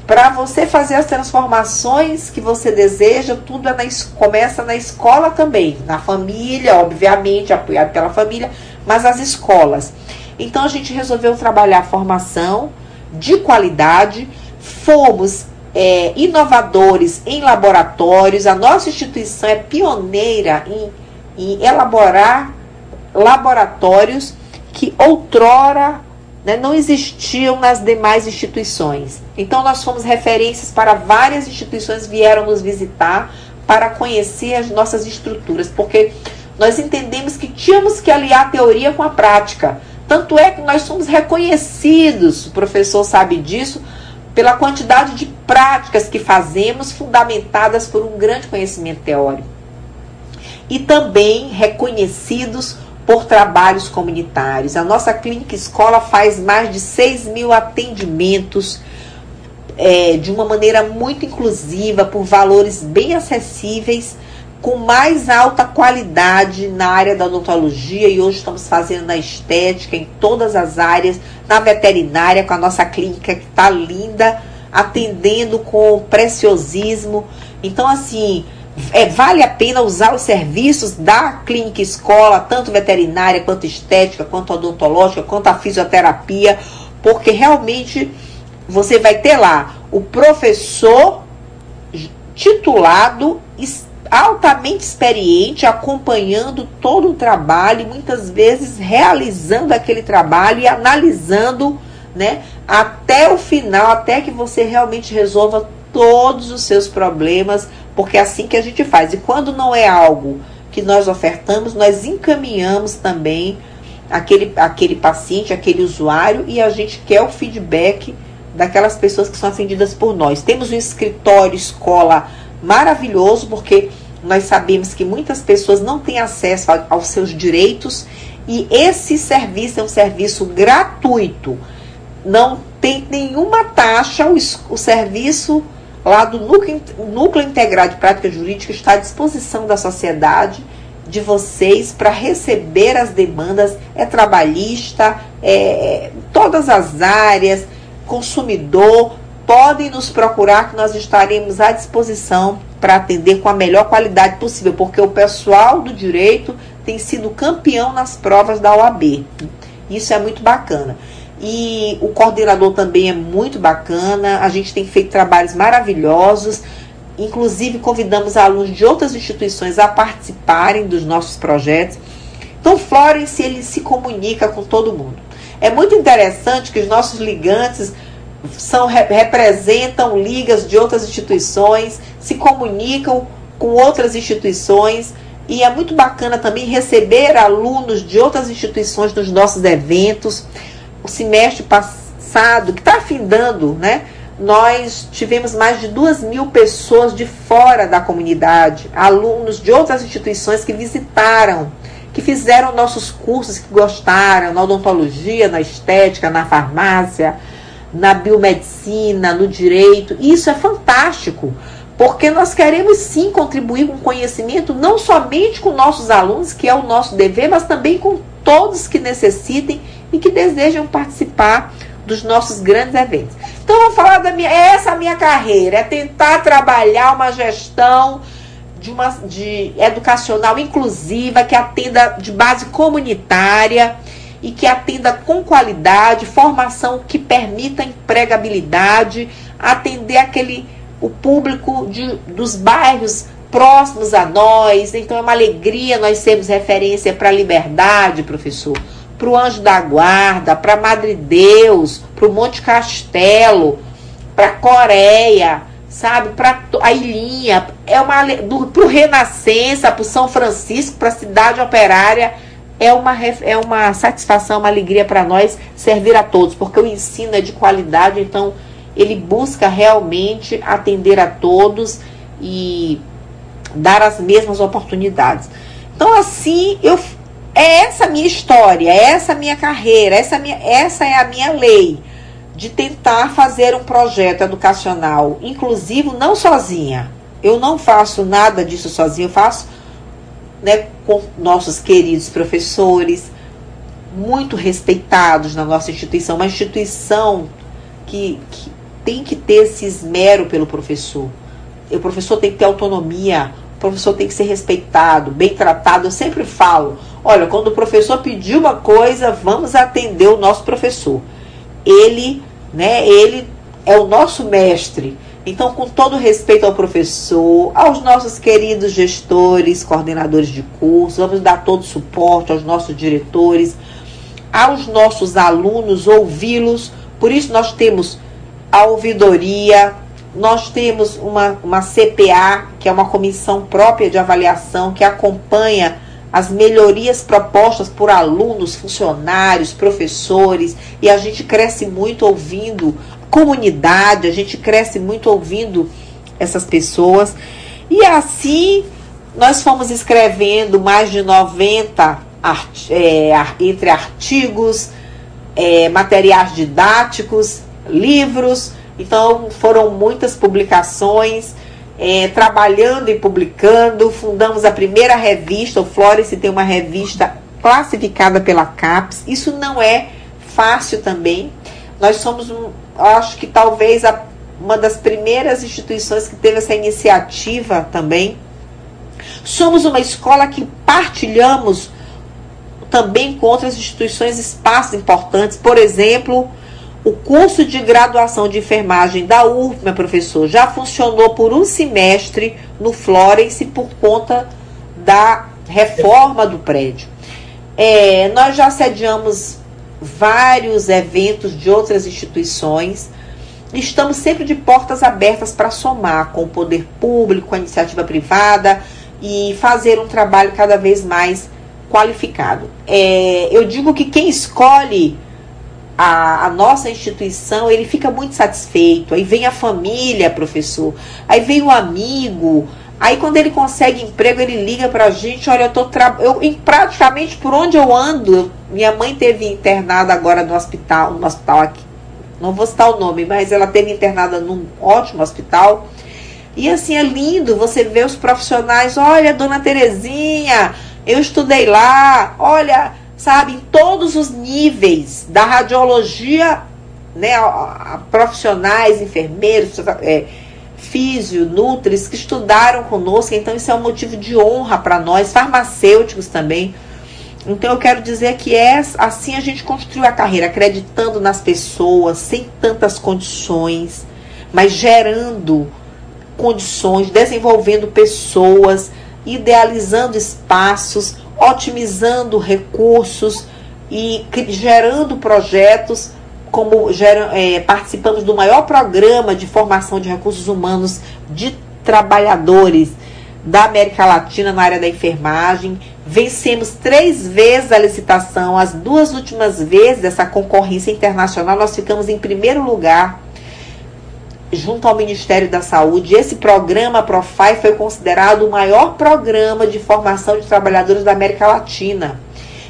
Para você fazer as transformações que você deseja, tudo é na, começa na escola também, na família, obviamente, apoiado pela família, mas as escolas. Então a gente resolveu trabalhar formação de qualidade, fomos é, inovadores em laboratórios, a nossa instituição é pioneira em em elaborar laboratórios que outrora né, não existiam nas demais instituições. Então nós fomos referências para várias instituições vieram nos visitar para conhecer as nossas estruturas, porque nós entendemos que tínhamos que aliar a teoria com a prática. Tanto é que nós somos reconhecidos, o professor sabe disso, pela quantidade de práticas que fazemos, fundamentadas por um grande conhecimento teórico e também reconhecidos por trabalhos comunitários. A nossa clínica escola faz mais de 6 mil atendimentos é, de uma maneira muito inclusiva, por valores bem acessíveis, com mais alta qualidade na área da odontologia e hoje estamos fazendo na estética, em todas as áreas, na veterinária, com a nossa clínica que está linda, atendendo com preciosismo. Então, assim, é, vale a pena usar os serviços da clínica escola, tanto veterinária, quanto estética, quanto odontológica, quanto a fisioterapia, porque realmente você vai ter lá o professor titulado, altamente experiente, acompanhando todo o trabalho, muitas vezes realizando aquele trabalho e analisando, né, até o final, até que você realmente resolva todos os seus problemas porque é assim que a gente faz. E quando não é algo que nós ofertamos, nós encaminhamos também aquele, aquele paciente, aquele usuário, e a gente quer o feedback daquelas pessoas que são atendidas por nós. Temos um escritório escola maravilhoso, porque nós sabemos que muitas pessoas não têm acesso a, aos seus direitos e esse serviço é um serviço gratuito. Não tem nenhuma taxa, o, o serviço lá do núcleo, núcleo Integrado de Prática Jurídica está à disposição da sociedade de vocês para receber as demandas, é trabalhista, é, todas as áreas, consumidor, podem nos procurar que nós estaremos à disposição para atender com a melhor qualidade possível, porque o pessoal do direito tem sido campeão nas provas da OAB. Isso é muito bacana. E o coordenador também é muito bacana. A gente tem feito trabalhos maravilhosos. Inclusive, convidamos alunos de outras instituições a participarem dos nossos projetos. Então, Florence, ele se comunica com todo mundo. É muito interessante que os nossos ligantes são, representam ligas de outras instituições, se comunicam com outras instituições e é muito bacana também receber alunos de outras instituições nos nossos eventos. Semestre passado, que está afindando, né? Nós tivemos mais de duas mil pessoas de fora da comunidade, alunos de outras instituições que visitaram, que fizeram nossos cursos, que gostaram, na odontologia, na estética, na farmácia, na biomedicina, no direito. Isso é fantástico, porque nós queremos sim contribuir com conhecimento, não somente com nossos alunos, que é o nosso dever, mas também com todos que necessitem e que desejam participar dos nossos grandes eventos. Então, vou falar da minha, é essa a minha carreira, é tentar trabalhar uma gestão de uma de educacional inclusiva que atenda de base comunitária e que atenda com qualidade, formação que permita empregabilidade, atender aquele o público de, dos bairros próximos a nós. Então é uma alegria nós sermos referência para a liberdade, professor, para o Anjo da Guarda, para Madre Deus, para o Monte Castelo, para Coreia, sabe, para a Ilhinha, é uma para o Renascença, para o São Francisco, para a cidade operária é uma, é uma satisfação, uma alegria para nós servir a todos, porque o ensino é de qualidade, então ele busca realmente atender a todos e dar as mesmas oportunidades. Então, assim, eu é essa a minha história, é essa a minha carreira, essa, minha, essa é a minha lei de tentar fazer um projeto educacional inclusivo, não sozinha. Eu não faço nada disso sozinha, eu faço né, com nossos queridos professores, muito respeitados na nossa instituição, uma instituição que, que tem que ter esse esmero pelo professor. O professor tem que ter autonomia, o professor tem que ser respeitado, bem tratado. Eu sempre falo: olha, quando o professor pedir uma coisa, vamos atender o nosso professor. Ele, né, ele é o nosso mestre. Então, com todo respeito ao professor, aos nossos queridos gestores, coordenadores de curso, vamos dar todo suporte aos nossos diretores, aos nossos alunos, ouvi-los. Por isso, nós temos a ouvidoria, nós temos uma, uma CPA, que é uma comissão própria de avaliação, que acompanha as melhorias propostas por alunos, funcionários, professores, e a gente cresce muito ouvindo comunidade, a gente cresce muito ouvindo essas pessoas. E assim nós fomos escrevendo mais de 90 art é, entre artigos, é, materiais didáticos, livros. Então foram muitas publicações. É, trabalhando e publicando, fundamos a primeira revista, o Flores tem uma revista classificada pela CAPES. Isso não é fácil também. Nós somos um, acho que talvez a, uma das primeiras instituições que teve essa iniciativa também. Somos uma escola que partilhamos também com outras instituições espaços importantes. Por exemplo, o curso de graduação de enfermagem da UFMA, professor, já funcionou por um semestre no Florence por conta da reforma do prédio. É, nós já sediamos vários eventos de outras instituições. Estamos sempre de portas abertas para somar com o poder público, com a iniciativa privada e fazer um trabalho cada vez mais qualificado. É, eu digo que quem escolhe a, a, nossa instituição, ele fica muito satisfeito. Aí vem a família, professor. Aí vem o amigo, Aí quando ele consegue emprego, ele liga pra gente, olha, eu tô tra... eu praticamente por onde eu ando, minha mãe teve internada agora no hospital, no hospital aqui. Não vou citar o nome, mas ela teve internada num ótimo hospital. E assim é lindo você ver os profissionais, olha, dona Terezinha, eu estudei lá, olha, sabe, em todos os níveis da radiologia, né, a, a, profissionais, enfermeiros, é, físio, nutris, que estudaram conosco, então isso é um motivo de honra para nós, farmacêuticos também. Então eu quero dizer que é assim a gente construiu a carreira, acreditando nas pessoas, sem tantas condições, mas gerando condições, desenvolvendo pessoas, idealizando espaços, otimizando recursos e gerando projetos como gera, é, participamos do maior programa de formação de recursos humanos de trabalhadores da América Latina na área da enfermagem. Vencemos três vezes a licitação, as duas últimas vezes dessa concorrência internacional, nós ficamos em primeiro lugar junto ao Ministério da Saúde. Esse programa Profai foi considerado o maior programa de formação de trabalhadores da América Latina.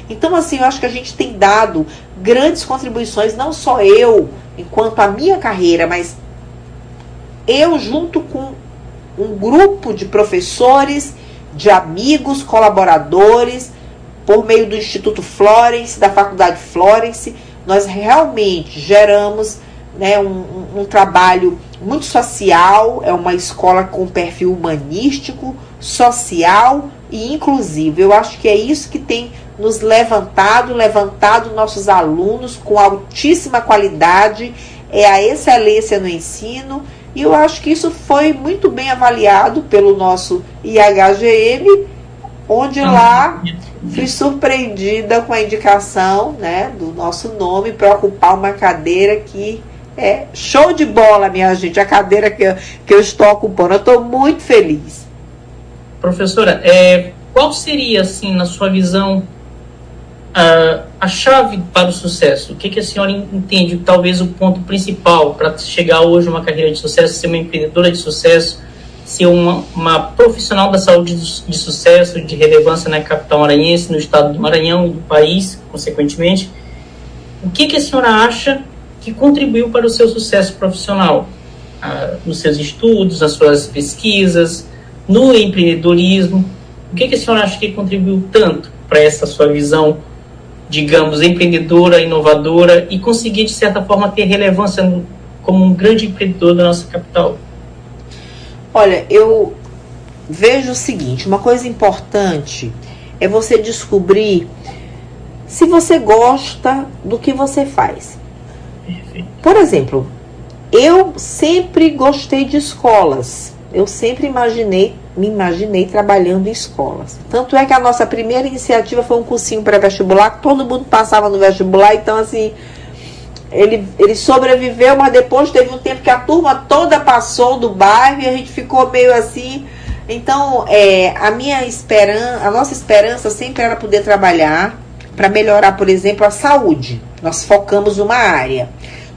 Então, assim, eu acho que a gente tem dado grandes contribuições, não só eu, enquanto a minha carreira, mas eu junto com um grupo de professores, de amigos, colaboradores, por meio do Instituto Florence, da Faculdade Florence, nós realmente geramos né, um, um, um trabalho muito social, é uma escola com perfil humanístico, social e inclusivo. Eu acho que é isso que tem nos levantado, levantado nossos alunos com altíssima qualidade, é a excelência no ensino, e eu acho que isso foi muito bem avaliado pelo nosso IHGM, onde ah, lá fui surpreendida com a indicação né, do nosso nome para ocupar uma cadeira que é show de bola, minha gente, a cadeira que eu, que eu estou ocupando. Eu estou muito feliz. Professora, é, qual seria, assim, na sua visão, a, a chave para o sucesso? O que, que a senhora entende, talvez, o ponto principal para chegar hoje a uma carreira de sucesso, ser uma empreendedora de sucesso, ser uma, uma profissional da saúde de, sucesso, de relevância na capital maranhense, no estado do Maranhão e do país, consequentemente? O que, que a senhora acha que contribuiu para o seu sucesso profissional? Ah, nos seus estudos, nas suas pesquisas, no empreendedorismo? O que, que a senhora acha que contribuiu tanto para essa sua visão digamos, empreendedora, inovadora e conseguir, de certa forma, ter relevância como um grande empreendedor da nossa capital? Olha, eu vejo o seguinte: uma coisa importante é você descobrir se você gosta do que você faz. Perfeito. Por exemplo, eu sempre gostei de escolas. Eu sempre imaginei me imaginei trabalhando em escolas. Tanto é que a nossa primeira iniciativa foi um cursinho pré-vestibular, todo mundo passava no vestibular, então assim, ele, ele sobreviveu, mas depois teve um tempo que a turma toda passou do bairro e a gente ficou meio assim. Então, é, a minha esperança, a nossa esperança sempre era poder trabalhar para melhorar, por exemplo, a saúde. Nós focamos uma área.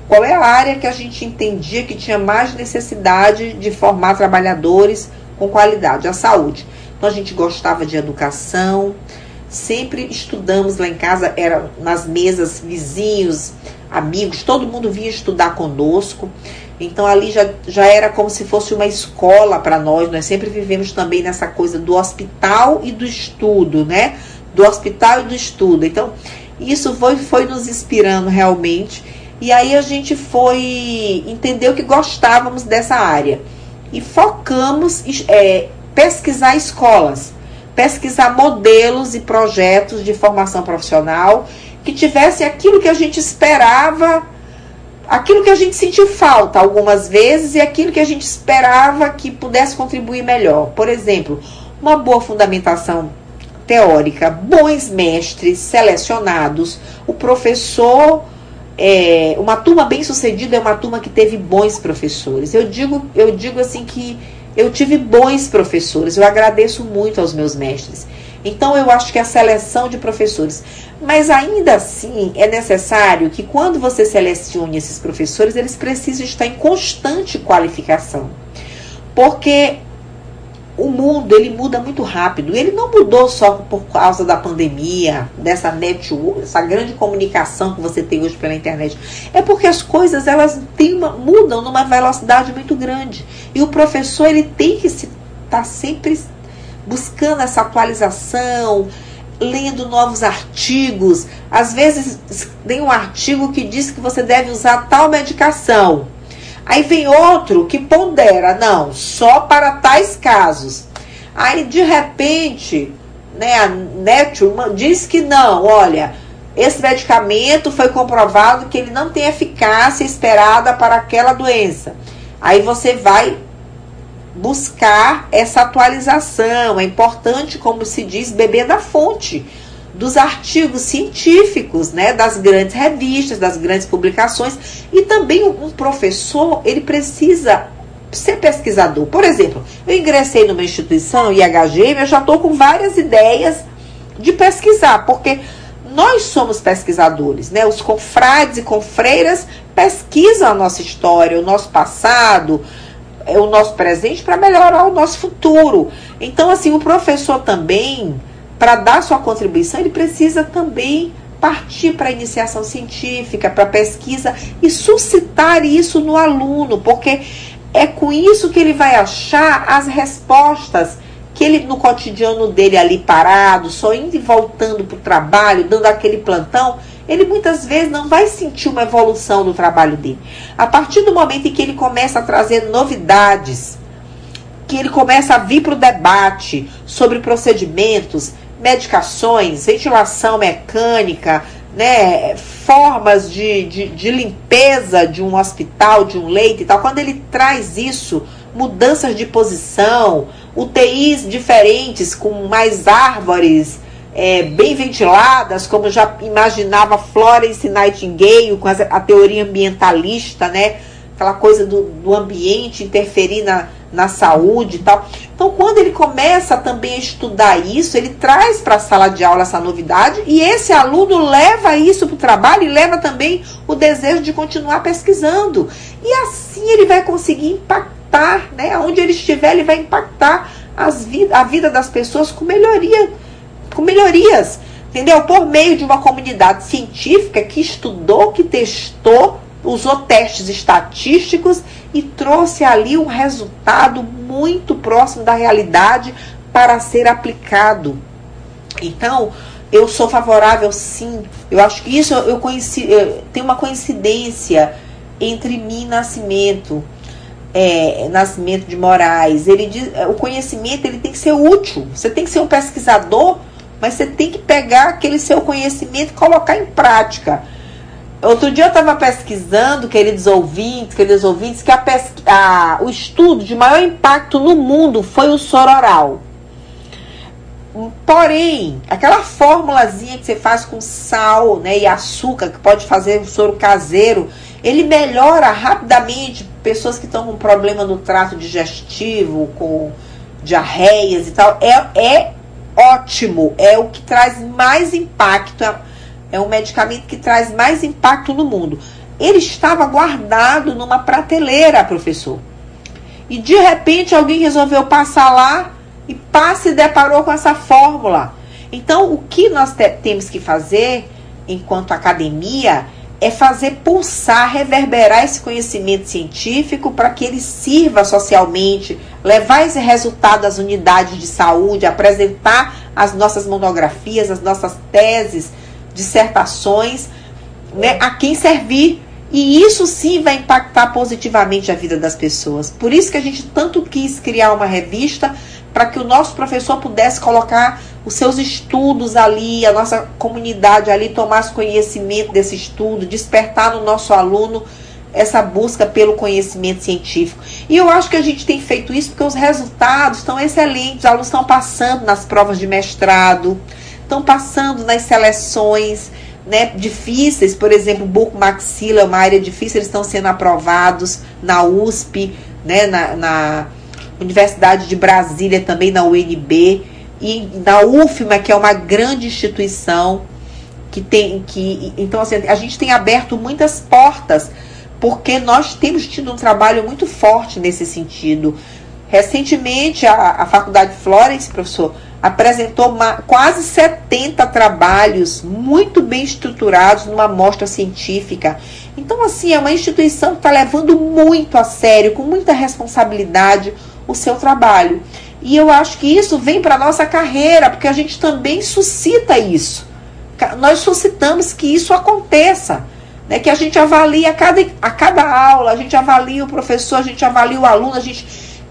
Qual é a área que a gente entendia que tinha mais necessidade de formar trabalhadores com qualidade, a saúde. Então a gente gostava de educação, sempre estudamos lá em casa, era nas mesas, vizinhos, amigos, todo mundo vinha estudar conosco. Então ali já, já era como se fosse uma escola para nós. Nós sempre vivemos também nessa coisa do hospital e do estudo, né? Do hospital e do estudo. Então, isso foi, foi nos inspirando realmente. E aí a gente foi entender que gostávamos dessa área e focamos é, pesquisar escolas, pesquisar modelos e projetos de formação profissional que tivessem aquilo que a gente esperava, aquilo que a gente sentiu falta algumas vezes e aquilo que a gente esperava que pudesse contribuir melhor. Por exemplo, uma boa fundamentação teórica, bons mestres selecionados, o professor é, uma turma bem sucedida é uma turma que teve bons professores. Eu digo, eu digo assim que eu tive bons professores. Eu agradeço muito aos meus mestres. Então eu acho que a seleção de professores, mas ainda assim é necessário que quando você selecione esses professores, eles precisam estar em constante qualificação. Porque o mundo ele muda muito rápido. Ele não mudou só por causa da pandemia, dessa network, essa grande comunicação que você tem hoje pela internet. É porque as coisas elas uma, mudam numa velocidade muito grande. E o professor ele tem que estar tá sempre buscando essa atualização, lendo novos artigos. Às vezes tem um artigo que diz que você deve usar tal medicação. Aí vem outro que pondera, não, só para tais casos. Aí de repente, né, a Nature diz que não, olha, esse medicamento foi comprovado que ele não tem eficácia esperada para aquela doença. Aí você vai buscar essa atualização. É importante, como se diz, beber da fonte dos artigos científicos, né, das grandes revistas, das grandes publicações, e também um professor, ele precisa ser pesquisador. Por exemplo, eu ingressei numa instituição, IHGM, eu já estou com várias ideias de pesquisar, porque nós somos pesquisadores, né? Os confrades e confreiras pesquisam a nossa história, o nosso passado, é, o nosso presente para melhorar o nosso futuro. Então, assim, o professor também, para dar sua contribuição, ele precisa também partir para a iniciação científica, para a pesquisa e suscitar isso no aluno, porque é com isso que ele vai achar as respostas que ele no cotidiano dele ali parado, só indo e voltando para o trabalho, dando aquele plantão, ele muitas vezes não vai sentir uma evolução do trabalho dele. A partir do momento em que ele começa a trazer novidades, que ele começa a vir para o debate sobre procedimentos, medicações, ventilação mecânica, né, formas de, de, de limpeza de um hospital, de um leito e tal, quando ele traz isso, mudanças de posição, UTIs diferentes, com mais árvores, é, bem ventiladas, como já imaginava Florence Nightingale com a, a teoria ambientalista, né? Aquela coisa do, do ambiente interferir na, na saúde e tal. Então, quando ele começa também a estudar isso, ele traz para a sala de aula essa novidade e esse aluno leva isso para o trabalho e leva também o desejo de continuar pesquisando. E assim ele vai conseguir impactar, né? Onde ele estiver, ele vai impactar as vid a vida das pessoas com melhoria com melhorias, entendeu? Por meio de uma comunidade científica que estudou, que testou, usou testes estatísticos e trouxe ali um resultado muito próximo da realidade para ser aplicado. Então, eu sou favorável sim. Eu acho que isso eu conheci, tem uma coincidência entre mim e Nascimento. É, Nascimento de Moraes, ele diz, o conhecimento ele tem que ser útil. Você tem que ser um pesquisador mas você tem que pegar aquele seu conhecimento e colocar em prática. Outro dia eu estava pesquisando, queridos ouvintes, queridos ouvintes, que a a, o estudo de maior impacto no mundo foi o sororal. Porém, aquela formulazinha que você faz com sal né, e açúcar, que pode fazer um soro caseiro, ele melhora rapidamente pessoas que estão com problema no trato digestivo, com diarreias e tal. É, é ótimo, é o que traz mais impacto, é, um medicamento que traz mais impacto no mundo. Ele estava guardado numa prateleira, professor. E de repente alguém resolveu passar lá e passa e deparou com essa fórmula. Então, o que nós te temos que fazer enquanto academia é fazer pulsar, reverberar esse conhecimento científico para que ele sirva socialmente, levar esse resultado às unidades de saúde, apresentar as nossas monografias, as nossas teses, dissertações, né, a quem servir. E isso sim vai impactar positivamente a vida das pessoas. Por isso que a gente tanto quis criar uma revista para que o nosso professor pudesse colocar os seus estudos ali, a nossa comunidade ali tomasse conhecimento desse estudo, despertar no nosso aluno essa busca pelo conhecimento científico. E eu acho que a gente tem feito isso porque os resultados estão excelentes, os alunos estão passando nas provas de mestrado, estão passando nas seleções né, difíceis, por exemplo, buco maxila é uma área difícil, eles estão sendo aprovados na USP, né, na, na Universidade de Brasília, também na UNB e na UFMA, que é uma grande instituição que tem que então assim, a gente tem aberto muitas portas porque nós temos tido um trabalho muito forte nesse sentido. Recentemente, a, a Faculdade Florence, professor, apresentou quase 70 trabalhos muito bem estruturados numa mostra científica. Então, assim, é uma instituição que está levando muito a sério, com muita responsabilidade, o seu trabalho. E eu acho que isso vem para a nossa carreira, porque a gente também suscita isso. Nós suscitamos que isso aconteça. né, que a gente avalia a cada, a cada aula, a gente avalia o professor, a gente avalia o aluno, a gente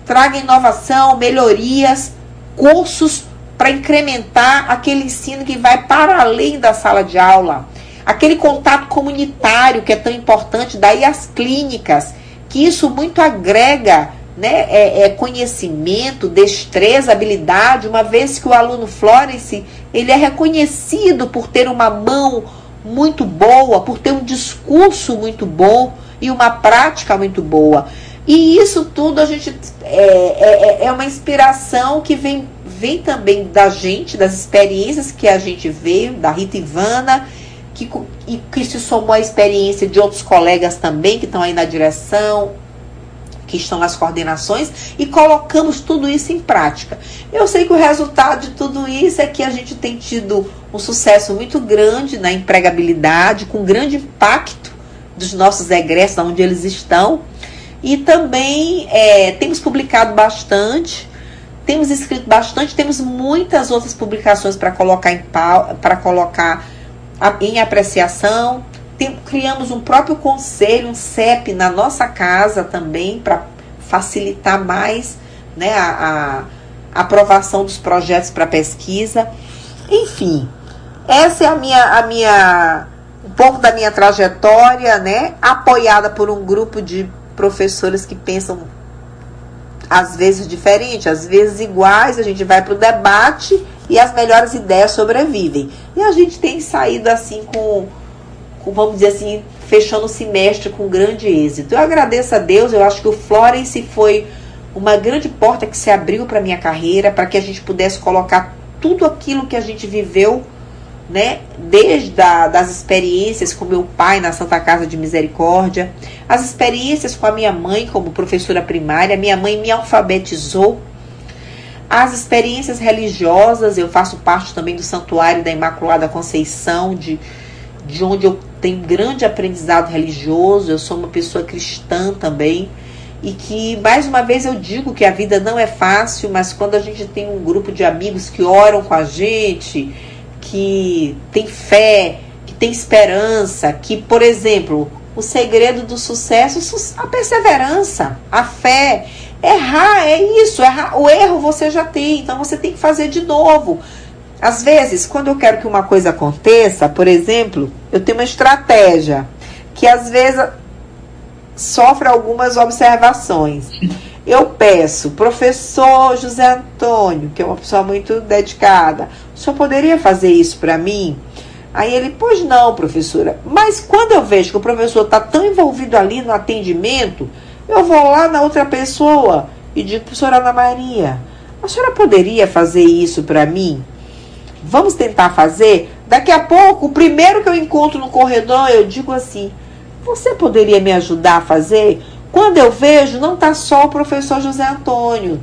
traga inovação, melhorias, cursos para incrementar aquele ensino que vai para além da sala de aula. Aquele contato comunitário que é tão importante, daí as clínicas, que isso muito agrega né, é, é conhecimento, destreza, habilidade, uma vez que o aluno Florence ele é reconhecido por ter uma mão muito boa, por ter um discurso muito bom e uma prática muito boa. E isso tudo a gente é, é, é, é uma inspiração que vem, vem também da gente, das experiências que a gente veio, da Rita Ivana, que, e que se somou à experiência de outros colegas também que estão aí na direção, que estão nas coordenações, e colocamos tudo isso em prática. Eu sei que o resultado de tudo isso é que a gente tem tido um sucesso muito grande na empregabilidade, com grande impacto dos nossos egressos, onde eles estão. E também é, temos publicado bastante, temos escrito bastante, temos muitas outras publicações para colocar em para colocar em apreciação. Tem, criamos um próprio conselho, um CEP na nossa casa também para facilitar mais né, a, a aprovação dos projetos para pesquisa. Enfim, essa é a minha, a minha um pouco da minha trajetória, né, apoiada por um grupo de professores que pensam às vezes diferente, às vezes iguais, a gente vai para o debate e as melhores ideias sobrevivem. E a gente tem saído assim com, com, vamos dizer assim, fechando o semestre com grande êxito. Eu agradeço a Deus, eu acho que o Florence foi uma grande porta que se abriu para minha carreira, para que a gente pudesse colocar tudo aquilo que a gente viveu né, desde a, das experiências com meu pai na Santa Casa de Misericórdia, as experiências com a minha mãe como professora primária, minha mãe me alfabetizou, as experiências religiosas, eu faço parte também do Santuário da Imaculada Conceição, de, de onde eu tenho grande aprendizado religioso, eu sou uma pessoa cristã também, e que mais uma vez eu digo que a vida não é fácil, mas quando a gente tem um grupo de amigos que oram com a gente, que tem fé, que tem esperança, que, por exemplo, o segredo do sucesso, a perseverança, a fé. Errar é isso, errar, o erro você já tem, então você tem que fazer de novo. Às vezes, quando eu quero que uma coisa aconteça, por exemplo, eu tenho uma estratégia que às vezes sofre algumas observações. Eu peço, professor José Antônio, que é uma pessoa muito dedicada, o senhor poderia fazer isso para mim? Aí ele, pois não, professora. Mas quando eu vejo que o professor está tão envolvido ali no atendimento, eu vou lá na outra pessoa e digo, professora Ana Maria, a senhora poderia fazer isso para mim? Vamos tentar fazer? Daqui a pouco, o primeiro que eu encontro no corredor, eu digo assim: Você poderia me ajudar a fazer? Quando eu vejo, não está só o professor José Antônio.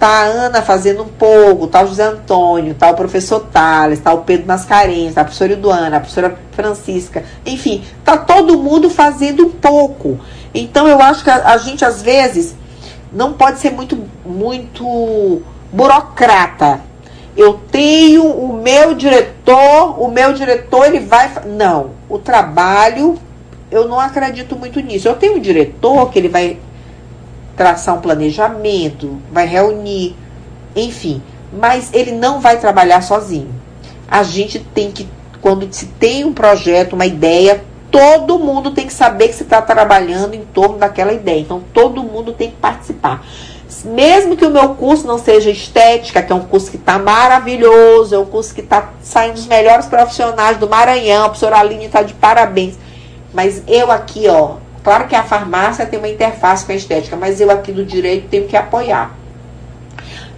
Tá a Ana fazendo um pouco, tá o José Antônio, tá o professor Thales, tá o Pedro Mascarenhas, tá a professora Eduana, a professora Francisca. Enfim, tá todo mundo fazendo um pouco. Então eu acho que a, a gente às vezes não pode ser muito muito burocrata. Eu tenho o meu diretor, o meu diretor ele vai não, o trabalho eu não acredito muito nisso. Eu tenho um diretor que ele vai traçar um planejamento, vai reunir, enfim, mas ele não vai trabalhar sozinho. A gente tem que, quando se tem um projeto, uma ideia, todo mundo tem que saber que se está trabalhando em torno daquela ideia. Então, todo mundo tem que participar. Mesmo que o meu curso não seja estética, que é um curso que está maravilhoso, é um curso que está saindo os melhores profissionais do Maranhão, a professora Aline está de parabéns. Mas eu aqui, ó, claro que a farmácia tem uma interface com a estética, mas eu aqui do direito tenho que apoiar.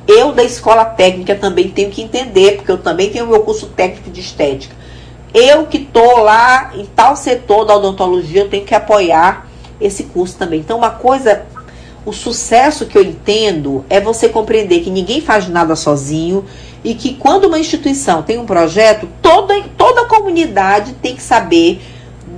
Eu da escola técnica também tenho que entender, porque eu também tenho meu curso técnico de estética. Eu que tô lá em tal setor da odontologia, eu tenho que apoiar esse curso também. Então, uma coisa, o sucesso que eu entendo é você compreender que ninguém faz nada sozinho e que quando uma instituição tem um projeto, toda, toda a comunidade tem que saber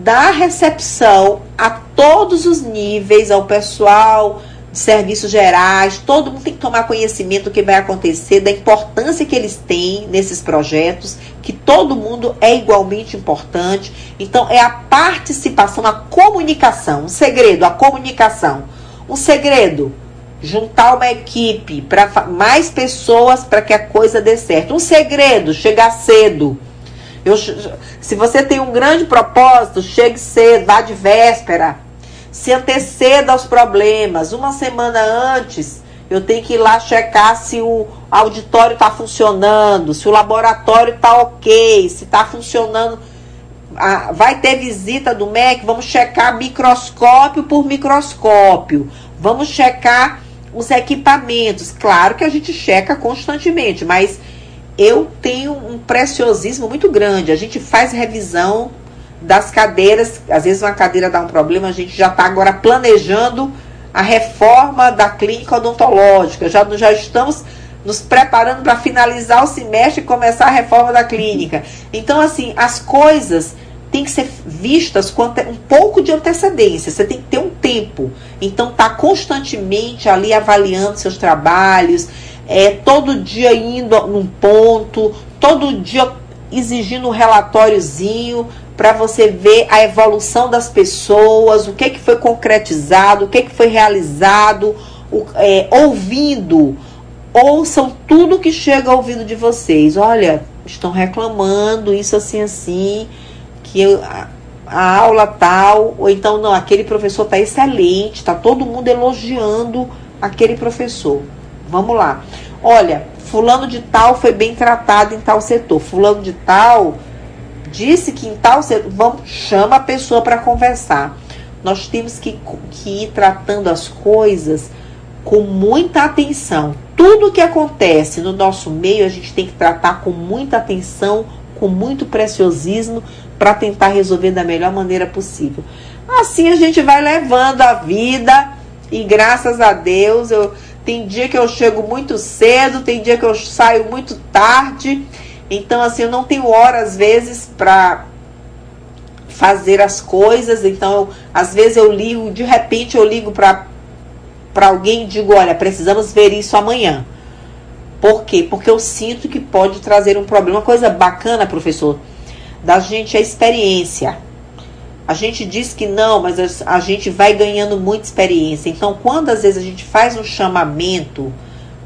da recepção a todos os níveis, ao pessoal de serviços gerais, todo mundo tem que tomar conhecimento do que vai acontecer, da importância que eles têm nesses projetos, que todo mundo é igualmente importante. Então, é a participação, a comunicação. Um segredo, a comunicação. Um segredo, juntar uma equipe para mais pessoas para que a coisa dê certo. Um segredo, chegar cedo. Eu, se você tem um grande propósito, chegue cedo, vá de véspera se anteceda aos problemas. Uma semana antes, eu tenho que ir lá checar se o auditório está funcionando, se o laboratório está ok, se está funcionando. Ah, vai ter visita do MEC, vamos checar microscópio por microscópio. Vamos checar os equipamentos. Claro que a gente checa constantemente, mas eu tenho um preciosismo muito grande. A gente faz revisão das cadeiras. Às vezes uma cadeira dá um problema, a gente já está agora planejando a reforma da clínica odontológica. Já, já estamos nos preparando para finalizar o semestre e começar a reforma da clínica. Então, assim, as coisas têm que ser vistas com um pouco de antecedência. Você tem que ter um tempo. Então, tá constantemente ali avaliando seus trabalhos, é, todo dia indo num ponto, todo dia exigindo um relatóriozinho para você ver a evolução das pessoas, o que, que foi concretizado, o que, que foi realizado, o, é, ouvindo. Ouçam tudo que chega ao ouvido de vocês. Olha, estão reclamando isso assim, assim, que a, a aula tal, ou então, não, aquele professor está excelente, está todo mundo elogiando aquele professor. Vamos lá. Olha, fulano de tal foi bem tratado em tal setor, fulano de tal disse que em tal setor, vamos, chama a pessoa para conversar. Nós temos que, que ir tratando as coisas com muita atenção. Tudo que acontece no nosso meio, a gente tem que tratar com muita atenção, com muito preciosismo, para tentar resolver da melhor maneira possível. Assim a gente vai levando a vida e graças a Deus, eu tem dia que eu chego muito cedo, tem dia que eu saio muito tarde então, assim, eu não tenho hora, às vezes, para fazer as coisas. Então, eu, às vezes eu ligo, de repente eu ligo para alguém e digo: olha, precisamos ver isso amanhã. Por quê? Porque eu sinto que pode trazer um problema. Uma coisa bacana, professor, da gente é a experiência. A gente diz que não, mas a gente vai ganhando muita experiência. Então, quando às vezes a gente faz um chamamento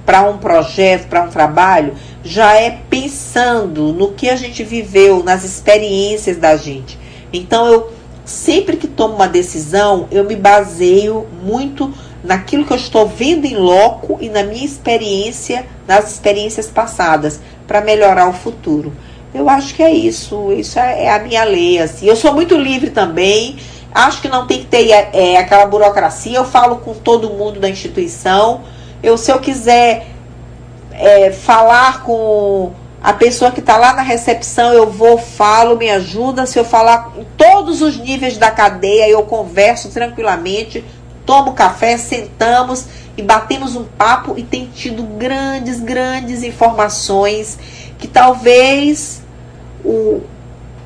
para um projeto, para um trabalho, já é pensando no que a gente viveu, nas experiências da gente. Então eu sempre que tomo uma decisão, eu me baseio muito naquilo que eu estou vendo em loco e na minha experiência, nas experiências passadas, para melhorar o futuro. Eu acho que é isso, isso é, é, a minha lei. Assim. Eu sou muito livre também, acho que não tem que ter é, aquela burocracia, eu falo com todo mundo da instituição. Eu, se eu quiser é, falar com a pessoa que está lá na recepção, eu vou, falo, me ajuda. Se eu falar em todos os níveis da cadeia, eu converso tranquilamente, tomo café, sentamos e batemos um papo e tem tido grandes, grandes informações que talvez o,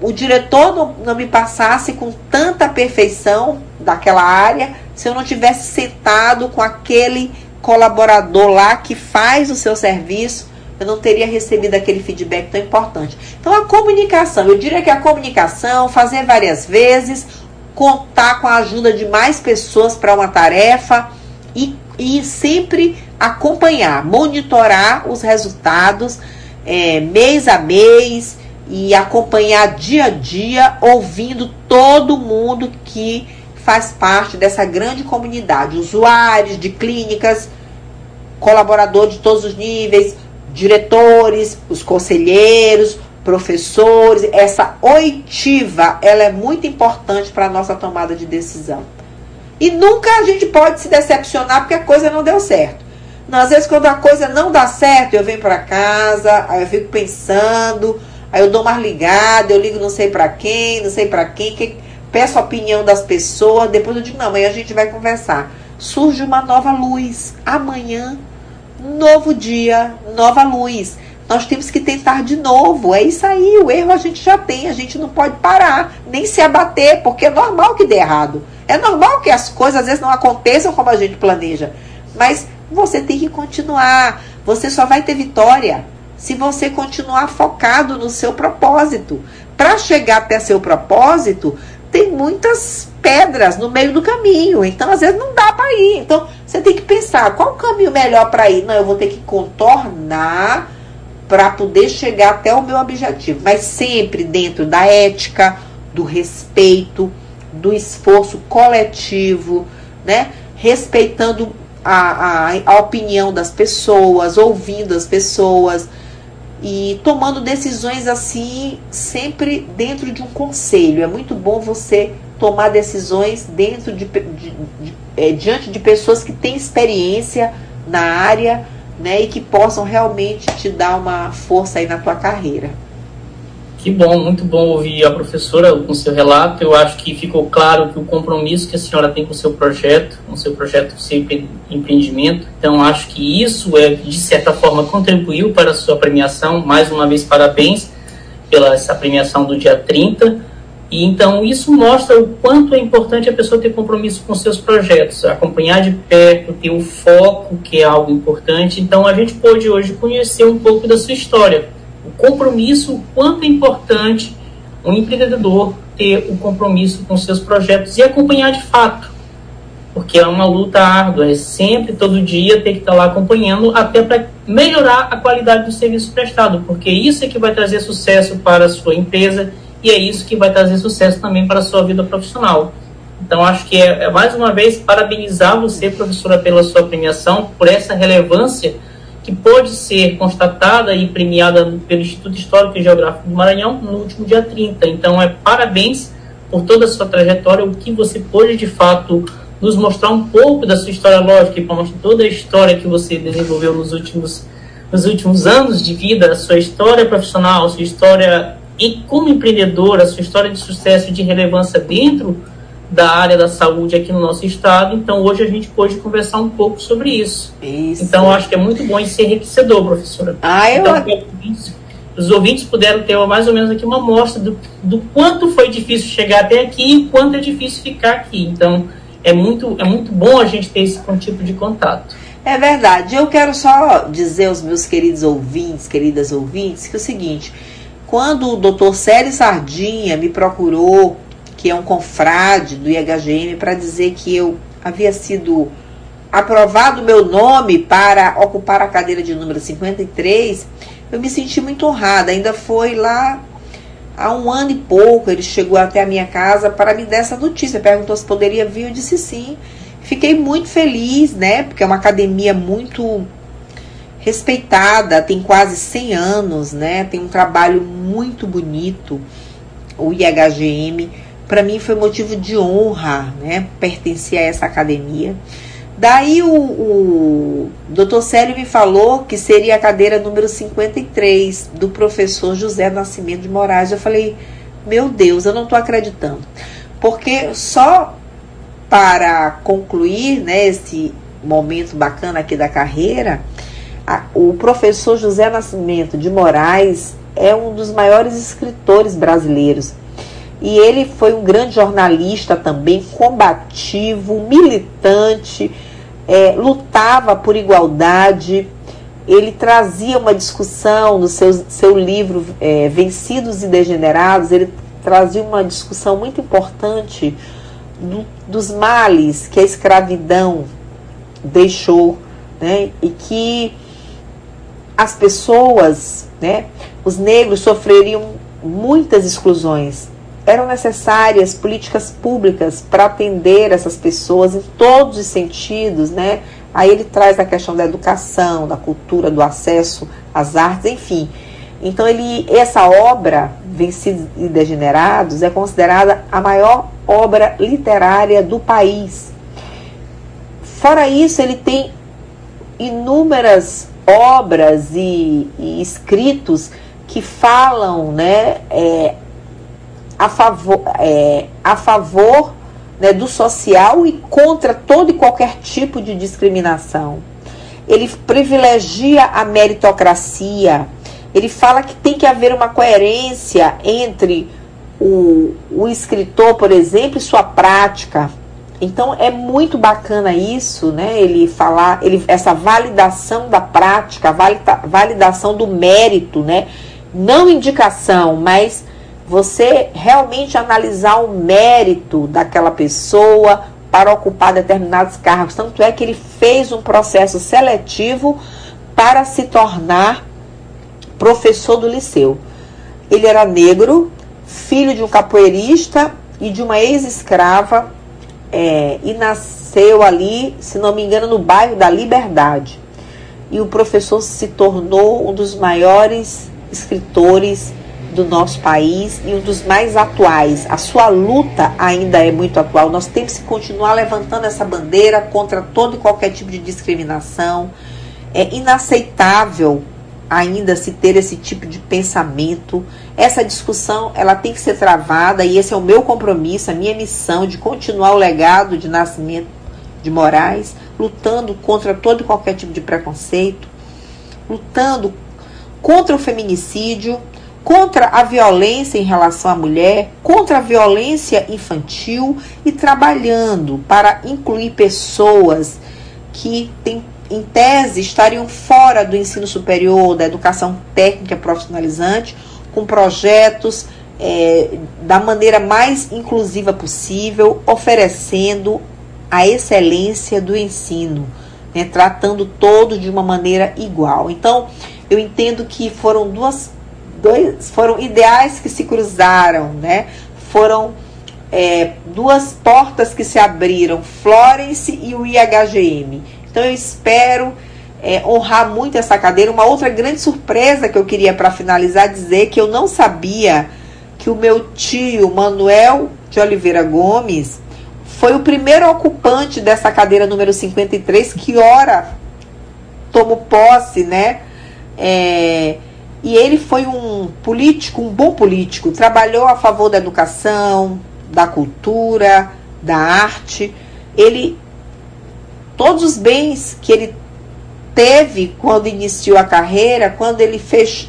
o diretor não, não me passasse com tanta perfeição daquela área se eu não tivesse sentado com aquele colaborador lá que faz o seu serviço, eu não teria recebido aquele feedback tão importante. Então, a comunicação, eu diria que a comunicação, fazer várias vezes, contar com a ajuda de mais pessoas para uma tarefa e, e sempre acompanhar, monitorar os resultados é, mês a mês e acompanhar dia a dia, ouvindo todo mundo que faz parte dessa grande comunidade, usuários de clínicas, colaboradores de todos os níveis, diretores, os conselheiros, professores. Essa oitiva, ela é muito importante para a nossa tomada de decisão. E nunca a gente pode se decepcionar porque a coisa não deu certo. Não, às vezes quando a coisa não dá certo, eu venho para casa, aí eu fico pensando, aí eu dou mais ligada, eu ligo não sei para quem, não sei para quem, que peço a opinião das pessoas, depois eu digo, não, amanhã a gente vai conversar. Surge uma nova luz. Amanhã, novo dia, nova luz. Nós temos que tentar de novo. É isso aí, o erro a gente já tem, a gente não pode parar, nem se abater, porque é normal que dê errado. É normal que as coisas às vezes não aconteçam como a gente planeja. Mas você tem que continuar. Você só vai ter vitória se você continuar focado no seu propósito. Para chegar até seu propósito, tem muitas pedras no meio do caminho. Então, às vezes, não dá para ir. Então, você tem que pensar qual o caminho melhor para ir. Não, eu vou ter que contornar para poder chegar até o meu objetivo, mas sempre dentro da ética, do respeito, do esforço coletivo, né? Respeitando a, a, a opinião das pessoas, ouvindo as pessoas e tomando decisões assim, sempre dentro de um conselho. É muito bom você tomar decisões dentro de, de, de, é, diante de pessoas que têm experiência na área né, e que possam realmente te dar uma força aí na tua carreira. Que bom, muito bom ouvir a professora com seu relato. Eu acho que ficou claro que o compromisso que a senhora tem com o seu projeto, com o seu projeto, com o seu empreendimento. Então, acho que isso é de certa forma contribuiu para a sua premiação. Mais uma vez, parabéns pela essa premiação do dia 30 e então isso mostra o quanto é importante a pessoa ter compromisso com seus projetos, acompanhar de perto, ter o foco, que é algo importante. Então a gente pôde hoje conhecer um pouco da sua história, o compromisso, o quanto é importante um empreendedor ter o compromisso com seus projetos e acompanhar de fato, porque é uma luta árdua, é sempre, todo dia, ter que estar lá acompanhando, até para melhorar a qualidade do serviço prestado, porque isso é que vai trazer sucesso para a sua empresa e é isso que vai trazer sucesso também para a sua vida profissional. Então, acho que é, é, mais uma vez parabenizar você, professora, pela sua premiação, por essa relevância que pode ser constatada e premiada pelo Instituto Histórico e Geográfico do Maranhão no último dia 30. Então, é parabéns por toda a sua trajetória, o que você pôde de fato nos mostrar um pouco da sua história lógica e mostrar toda a história que você desenvolveu nos últimos, nos últimos anos de vida, a sua história profissional, a sua história como empreendedora, a sua história de sucesso e de relevância dentro da área da saúde aqui no nosso estado. Então, hoje a gente pôde conversar um pouco sobre isso. isso. Então, acho que é muito bom e ser enriquecedor, professora. Ah, eu... Então, os ouvintes puderam ter mais ou menos aqui uma amostra do, do quanto foi difícil chegar até aqui e quanto é difícil ficar aqui. Então, é muito, é muito bom a gente ter esse tipo de contato. É verdade. Eu quero só dizer aos meus queridos ouvintes, queridas ouvintes, que é o seguinte quando o doutor Célio Sardinha me procurou, que é um confrade do IHGM, para dizer que eu havia sido aprovado meu nome para ocupar a cadeira de número 53, eu me senti muito honrada. Ainda foi lá há um ano e pouco, ele chegou até a minha casa para me dar essa notícia. Perguntou se poderia vir, eu disse sim. Fiquei muito feliz, né? Porque é uma academia muito respeitada, tem quase 100 anos, né? Tem um trabalho muito bonito, o IHGM. Para mim foi motivo de honra, né? Pertencer a essa academia. Daí o, o Dr. Célio me falou que seria a cadeira número 53 do professor José Nascimento de Moraes. Eu falei, meu Deus, eu não estou acreditando. Porque só para concluir né, esse momento bacana aqui da carreira, a, o professor José Nascimento de Moraes é um dos maiores escritores brasileiros. E ele foi um grande jornalista também, combativo, militante, é, lutava por igualdade. Ele trazia uma discussão no seu, seu livro é, Vencidos e Degenerados, ele trazia uma discussão muito importante do, dos males que a escravidão deixou, né? E que as pessoas, né, os negros sofreriam muitas exclusões. Eram necessárias políticas públicas para atender essas pessoas em todos os sentidos, né? Aí ele traz a questão da educação, da cultura, do acesso às artes, enfim. Então ele, essa obra, Vencidos e Degenerados, é considerada a maior obra literária do país. Fora isso, ele tem inúmeras obras e, e escritos que falam né, é, a favor, é, a favor né, do social e contra todo e qualquer tipo de discriminação. Ele privilegia a meritocracia. Ele fala que tem que haver uma coerência entre o, o escritor, por exemplo, e sua prática. Então é muito bacana isso, né? Ele falar, ele, essa validação da prática, valida, validação do mérito, né? Não indicação, mas você realmente analisar o mérito daquela pessoa para ocupar determinados cargos. Tanto é que ele fez um processo seletivo para se tornar professor do liceu. Ele era negro, filho de um capoeirista e de uma ex-escrava é, e nasceu ali, se não me engano, no bairro da Liberdade. E o professor se tornou um dos maiores escritores do nosso país e um dos mais atuais. A sua luta ainda é muito atual. Nós temos que continuar levantando essa bandeira contra todo e qualquer tipo de discriminação. É inaceitável ainda se ter esse tipo de pensamento. Essa discussão ela tem que ser travada e esse é o meu compromisso, a minha missão de continuar o legado de nascimento de Moraes, lutando contra todo e qualquer tipo de preconceito, lutando contra o feminicídio, contra a violência em relação à mulher, contra a violência infantil e trabalhando para incluir pessoas que têm em tese, estariam fora do ensino superior, da educação técnica profissionalizante, com projetos é, da maneira mais inclusiva possível, oferecendo a excelência do ensino, né, tratando todos de uma maneira igual. Então, eu entendo que foram duas, dois, foram ideais que se cruzaram, né? Foram é, duas portas que se abriram, Florence e o IHGM. Então eu espero é, honrar muito essa cadeira. Uma outra grande surpresa que eu queria para finalizar dizer que eu não sabia que o meu tio Manuel de Oliveira Gomes foi o primeiro ocupante dessa cadeira número 53 que ora tomou posse, né? É, e ele foi um político, um bom político, trabalhou a favor da educação, da cultura, da arte. Ele todos os bens que ele teve quando iniciou a carreira, quando ele fez,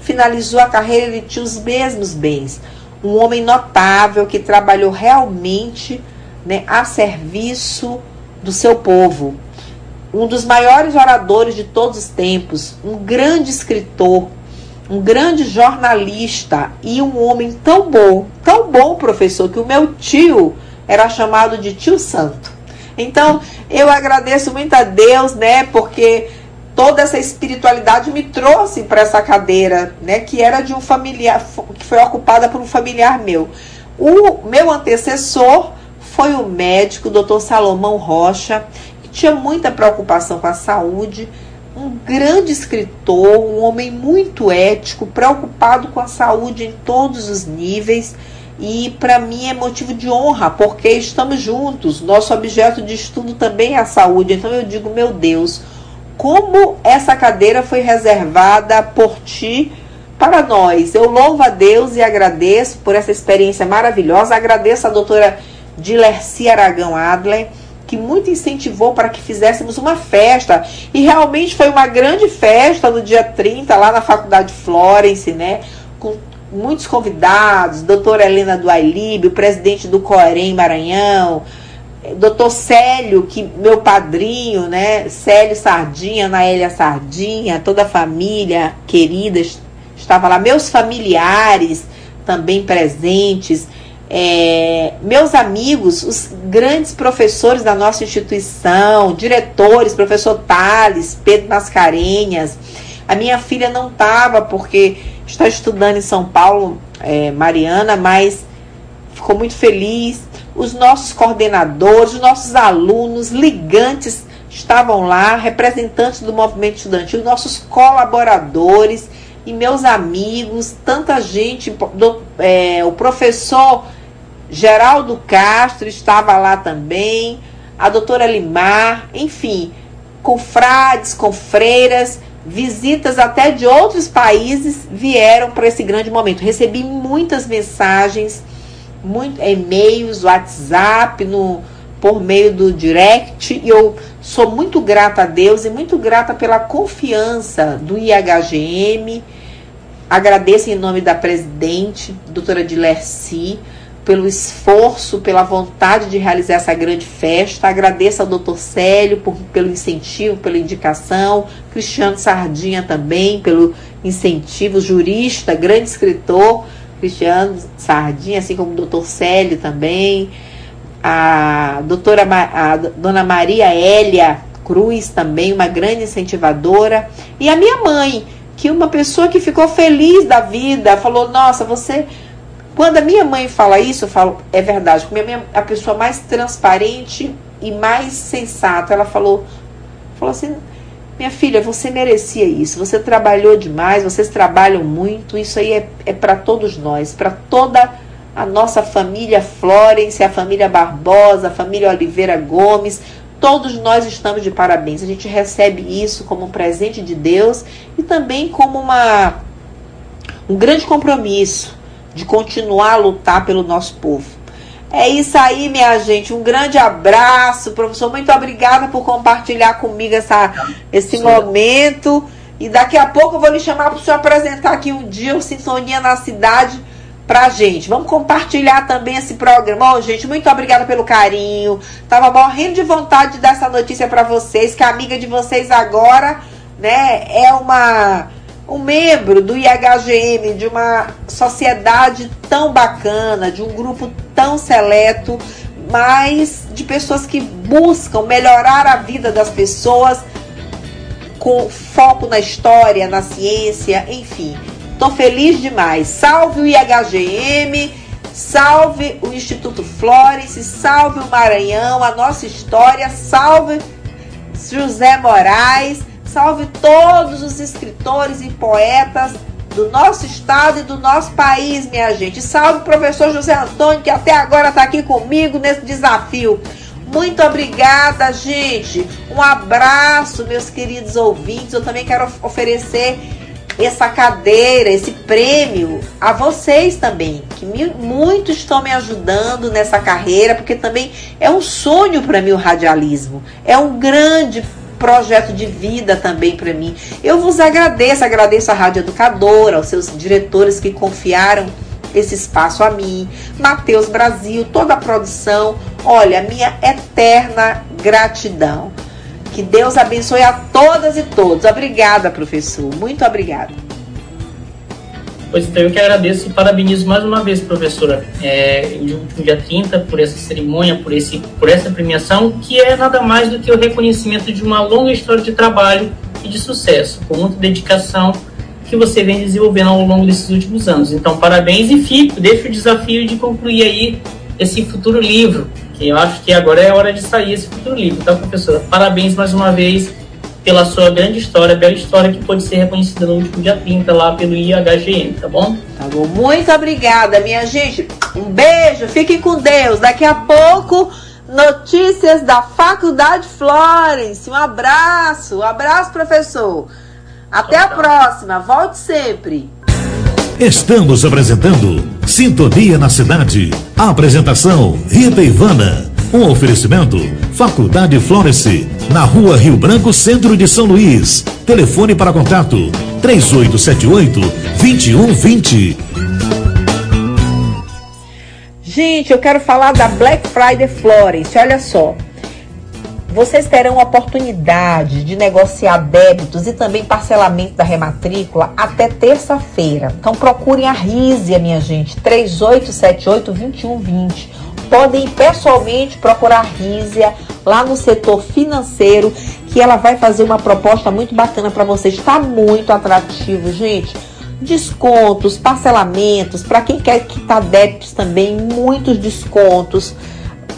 finalizou a carreira, ele tinha os mesmos bens. Um homem notável que trabalhou realmente né, a serviço do seu povo. Um dos maiores oradores de todos os tempos, um grande escritor, um grande jornalista e um homem tão bom, tão bom professor, que o meu tio era chamado de tio santo. Então, eu agradeço muito a Deus, né, porque toda essa espiritualidade me trouxe para essa cadeira, né, que era de um familiar, que foi ocupada por um familiar meu. O meu antecessor foi o médico, Dr. Salomão Rocha, tinha muita preocupação com a saúde, um grande escritor, um homem muito ético, preocupado com a saúde em todos os níveis e para mim é motivo de honra, porque estamos juntos. Nosso objeto de estudo também é a saúde. Então eu digo, meu Deus, como essa cadeira foi reservada por ti para nós. Eu louvo a Deus e agradeço por essa experiência maravilhosa. Agradeço a doutora Dilerci Aragão Adler, que muito incentivou para que fizéssemos uma festa. E realmente foi uma grande festa no dia 30, lá na Faculdade Florence, né? Com muitos convidados, doutora Helena do o presidente do Corém Maranhão, doutor Célio, que meu padrinho, né? Célio Sardinha, Naélia Sardinha, toda a família querida estava lá, meus familiares também presentes, é, meus amigos, os grandes professores da nossa instituição, diretores, professor Tales, Pedro Mascarenhas. A minha filha não estava porque está estudando em São Paulo, é, Mariana, mas ficou muito feliz. Os nossos coordenadores, os nossos alunos, ligantes estavam lá, representantes do movimento estudantil, nossos colaboradores e meus amigos, tanta gente, do, é, o professor Geraldo Castro estava lá também, a doutora Limar, enfim, com frades, com freiras, visitas até de outros países vieram para esse grande momento. Recebi muitas mensagens, muito, e-mails, WhatsApp, no, por meio do direct, e eu sou muito grata a Deus e muito grata pela confiança do IHGM. Agradeço em nome da presidente, doutora Dilerci, pelo esforço, pela vontade de realizar essa grande festa. Agradeço ao doutor Célio por, pelo incentivo, pela indicação, Cristiano Sardinha também pelo incentivo, jurista, grande escritor, Cristiano Sardinha, assim como o doutor Célio também, a doutora a dona Maria Hélia Cruz também, uma grande incentivadora, e a minha mãe, que uma pessoa que ficou feliz da vida, falou: "Nossa, você quando a minha mãe fala isso, eu falo, é verdade. Minha mãe é a pessoa mais transparente e mais sensata. Ela falou, falou assim, minha filha, você merecia isso. Você trabalhou demais, vocês trabalham muito. Isso aí é, é para todos nós, para toda a nossa família Florence, a família Barbosa, a família Oliveira Gomes. Todos nós estamos de parabéns. A gente recebe isso como um presente de Deus e também como uma, um grande compromisso de continuar a lutar pelo nosso povo. É isso aí, minha gente. Um grande abraço, professor. Muito obrigada por compartilhar comigo essa, esse Sim. momento. E daqui a pouco eu vou lhe chamar para o senhor apresentar aqui um dia o Sintonia na Cidade pra gente. Vamos compartilhar também esse programa. Bom, gente, muito obrigada pelo carinho. Tava morrendo de vontade de dar essa notícia para vocês, que a amiga de vocês agora, né, é uma um membro do IHGM, de uma sociedade tão bacana, de um grupo tão seleto, mas de pessoas que buscam melhorar a vida das pessoas com foco na história, na ciência, enfim. Tô feliz demais. Salve o IHGM, salve o Instituto Florence, salve o Maranhão, a nossa história, salve José Moraes Salve todos os escritores e poetas do nosso estado e do nosso país, minha gente. Salve o professor José Antônio, que até agora está aqui comigo nesse desafio. Muito obrigada, gente. Um abraço, meus queridos ouvintes. Eu também quero oferecer essa cadeira, esse prêmio a vocês também, que me, muito estão me ajudando nessa carreira, porque também é um sonho para mim o radialismo. É um grande projeto de vida também para mim. Eu vos agradeço, agradeço à Rádio Educadora, aos seus diretores que confiaram esse espaço a mim, Mateus Brasil, toda a produção. Olha, minha eterna gratidão. Que Deus abençoe a todas e todos. Obrigada, professor. Muito obrigada. Pois então, eu que agradeço e parabenizo mais uma vez, professora, é, último dia 30, por essa cerimônia, por, esse, por essa premiação, que é nada mais do que o reconhecimento de uma longa história de trabalho e de sucesso, com muita dedicação que você vem desenvolvendo ao longo desses últimos anos. Então, parabéns e fico, deixo o desafio de concluir aí esse futuro livro, que eu acho que agora é hora de sair esse futuro livro, tá, professora? Parabéns mais uma vez pela sua grande história, bela história que pode ser reconhecida no último dia 30 lá pelo IHGM, tá bom? Tá bom, muito obrigada, minha gente. Um beijo, fiquem com Deus. Daqui a pouco, notícias da Faculdade Florence. Um abraço, um abraço, professor. Até a próxima, volte sempre. Estamos apresentando Sintonia na Cidade. A apresentação Rita Ivana. Um oferecimento Faculdade Florence, na rua Rio Branco, centro de São Luís. Telefone para contato 3878-2120. Gente, eu quero falar da Black Friday Florence. Olha só. Vocês terão oportunidade de negociar débitos e também parcelamento da rematrícula até terça-feira. Então procurem a Rízia, minha gente, 3878-2120 podem pessoalmente procurar a Rízia lá no setor financeiro, que ela vai fazer uma proposta muito bacana para vocês. Está muito atrativo, gente. Descontos, parcelamentos, para quem quer quitar débitos também, muitos descontos,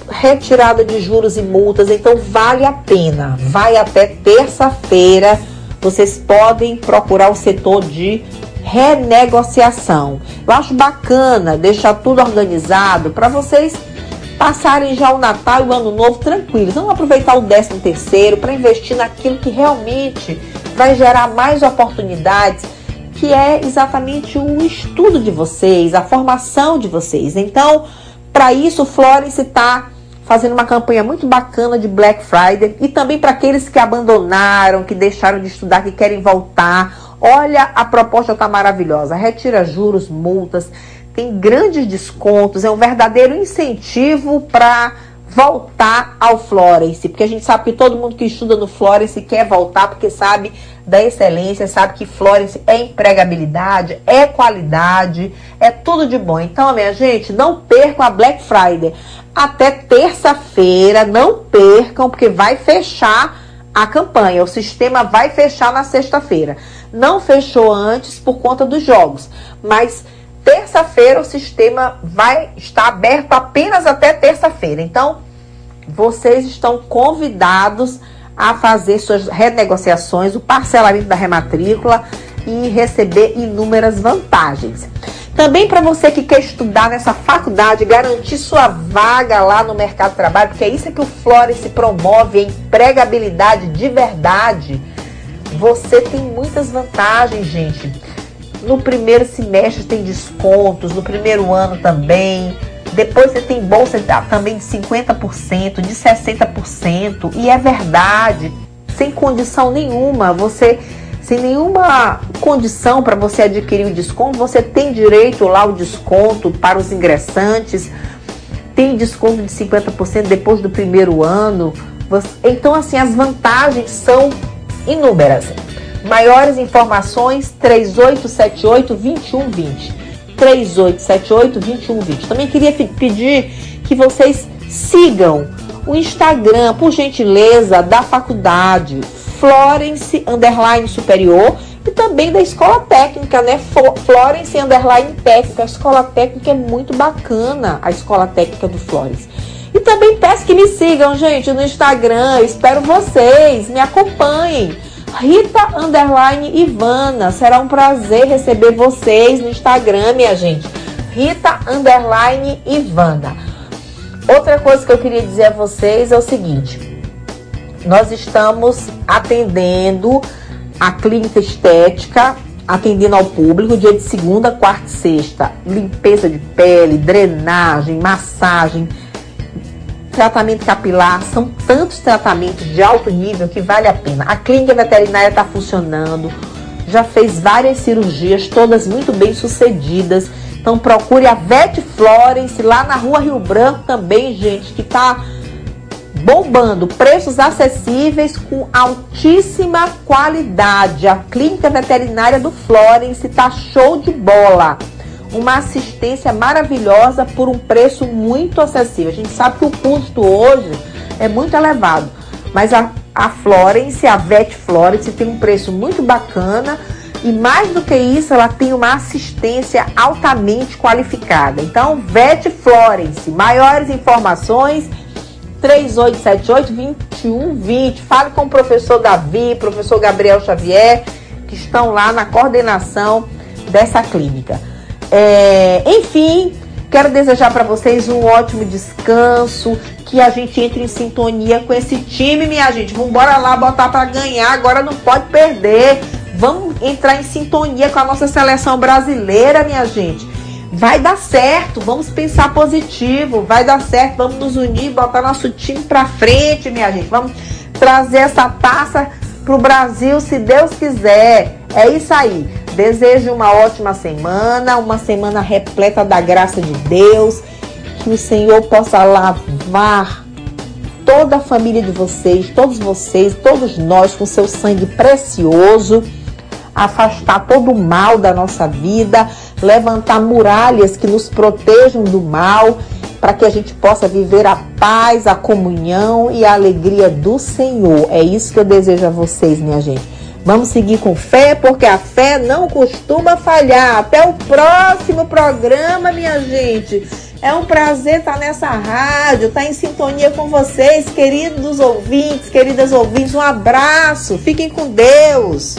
retirada de juros e multas, então vale a pena. Vai até terça-feira. Vocês podem procurar o setor de renegociação. Eu acho bacana deixar tudo organizado para vocês passarem já o Natal e o Ano Novo tranquilos. Vamos aproveitar o 13 terceiro para investir naquilo que realmente vai gerar mais oportunidades, que é exatamente o estudo de vocês, a formação de vocês. Então, para isso, Florence está fazendo uma campanha muito bacana de Black Friday e também para aqueles que abandonaram, que deixaram de estudar, que querem voltar. Olha, a proposta está maravilhosa. Retira juros, multas, tem grandes descontos, é um verdadeiro incentivo para voltar ao Florence, porque a gente sabe que todo mundo que estuda no Florence quer voltar, porque sabe da excelência, sabe que Florence é empregabilidade, é qualidade, é tudo de bom. Então, minha gente, não percam a Black Friday. Até terça-feira, não percam, porque vai fechar a campanha. O sistema vai fechar na sexta-feira. Não fechou antes por conta dos jogos, mas terça-feira o sistema vai estar aberto apenas até terça-feira. Então, vocês estão convidados a fazer suas renegociações, o parcelamento da rematrícula e receber inúmeras vantagens. Também para você que quer estudar nessa faculdade, garantir sua vaga lá no mercado de trabalho, porque é isso que o Florence promove, a empregabilidade de verdade. Você tem muitas vantagens, gente. No primeiro semestre tem descontos, no primeiro ano também. Depois você tem bolsa também de 50%, de 60%. E é verdade, sem condição nenhuma. Você, sem nenhuma condição para você adquirir o desconto, você tem direito lá ao desconto para os ingressantes. Tem desconto de 50% depois do primeiro ano. Então, assim, as vantagens são inúmeras. Maiores informações 3878 2120. 3878-2120. Também queria pedir que vocês sigam o Instagram, por gentileza, da faculdade Florence Underline Superior e também da Escola Técnica, né? Florence Underline Técnica. A Escola Técnica é muito bacana, a Escola Técnica do Florence. E também peço que me sigam, gente, no Instagram. Espero vocês, me acompanhem. Rita Underline Ivana. Será um prazer receber vocês no Instagram, minha gente. Rita Underline Ivana. Outra coisa que eu queria dizer a vocês é o seguinte: nós estamos atendendo a clínica estética, atendendo ao público, dia de segunda, quarta e sexta. Limpeza de pele, drenagem, massagem tratamento capilar, são tantos tratamentos de alto nível que vale a pena. A clínica veterinária está funcionando, já fez várias cirurgias, todas muito bem sucedidas. Então procure a Vet Florence lá na rua Rio Branco também, gente, que está bombando. Preços acessíveis com altíssima qualidade. A clínica veterinária do Florence está show de bola uma assistência maravilhosa por um preço muito acessível. A gente sabe que o custo hoje é muito elevado, mas a, a Florence, a Vet Florence, tem um preço muito bacana e mais do que isso, ela tem uma assistência altamente qualificada. Então, Vet Florence, maiores informações 3878-2120. Fale com o professor Davi, professor Gabriel Xavier, que estão lá na coordenação dessa clínica. É, enfim, quero desejar para vocês um ótimo descanso, que a gente entre em sintonia com esse time, minha gente. Vamos lá botar para ganhar, agora não pode perder. Vamos entrar em sintonia com a nossa seleção brasileira, minha gente. Vai dar certo, vamos pensar positivo, vai dar certo, vamos nos unir, botar nosso time para frente, minha gente. Vamos trazer essa taça pro Brasil, se Deus quiser. É isso aí. Desejo uma ótima semana, uma semana repleta da graça de Deus. Que o Senhor possa lavar toda a família de vocês, todos vocês, todos nós com seu sangue precioso, afastar todo o mal da nossa vida, levantar muralhas que nos protejam do mal, para que a gente possa viver a paz, a comunhão e a alegria do Senhor. É isso que eu desejo a vocês, minha gente. Vamos seguir com fé, porque a fé não costuma falhar. Até o próximo programa, minha gente. É um prazer estar nessa rádio, estar em sintonia com vocês, queridos ouvintes, queridas ouvintes. Um abraço, fiquem com Deus.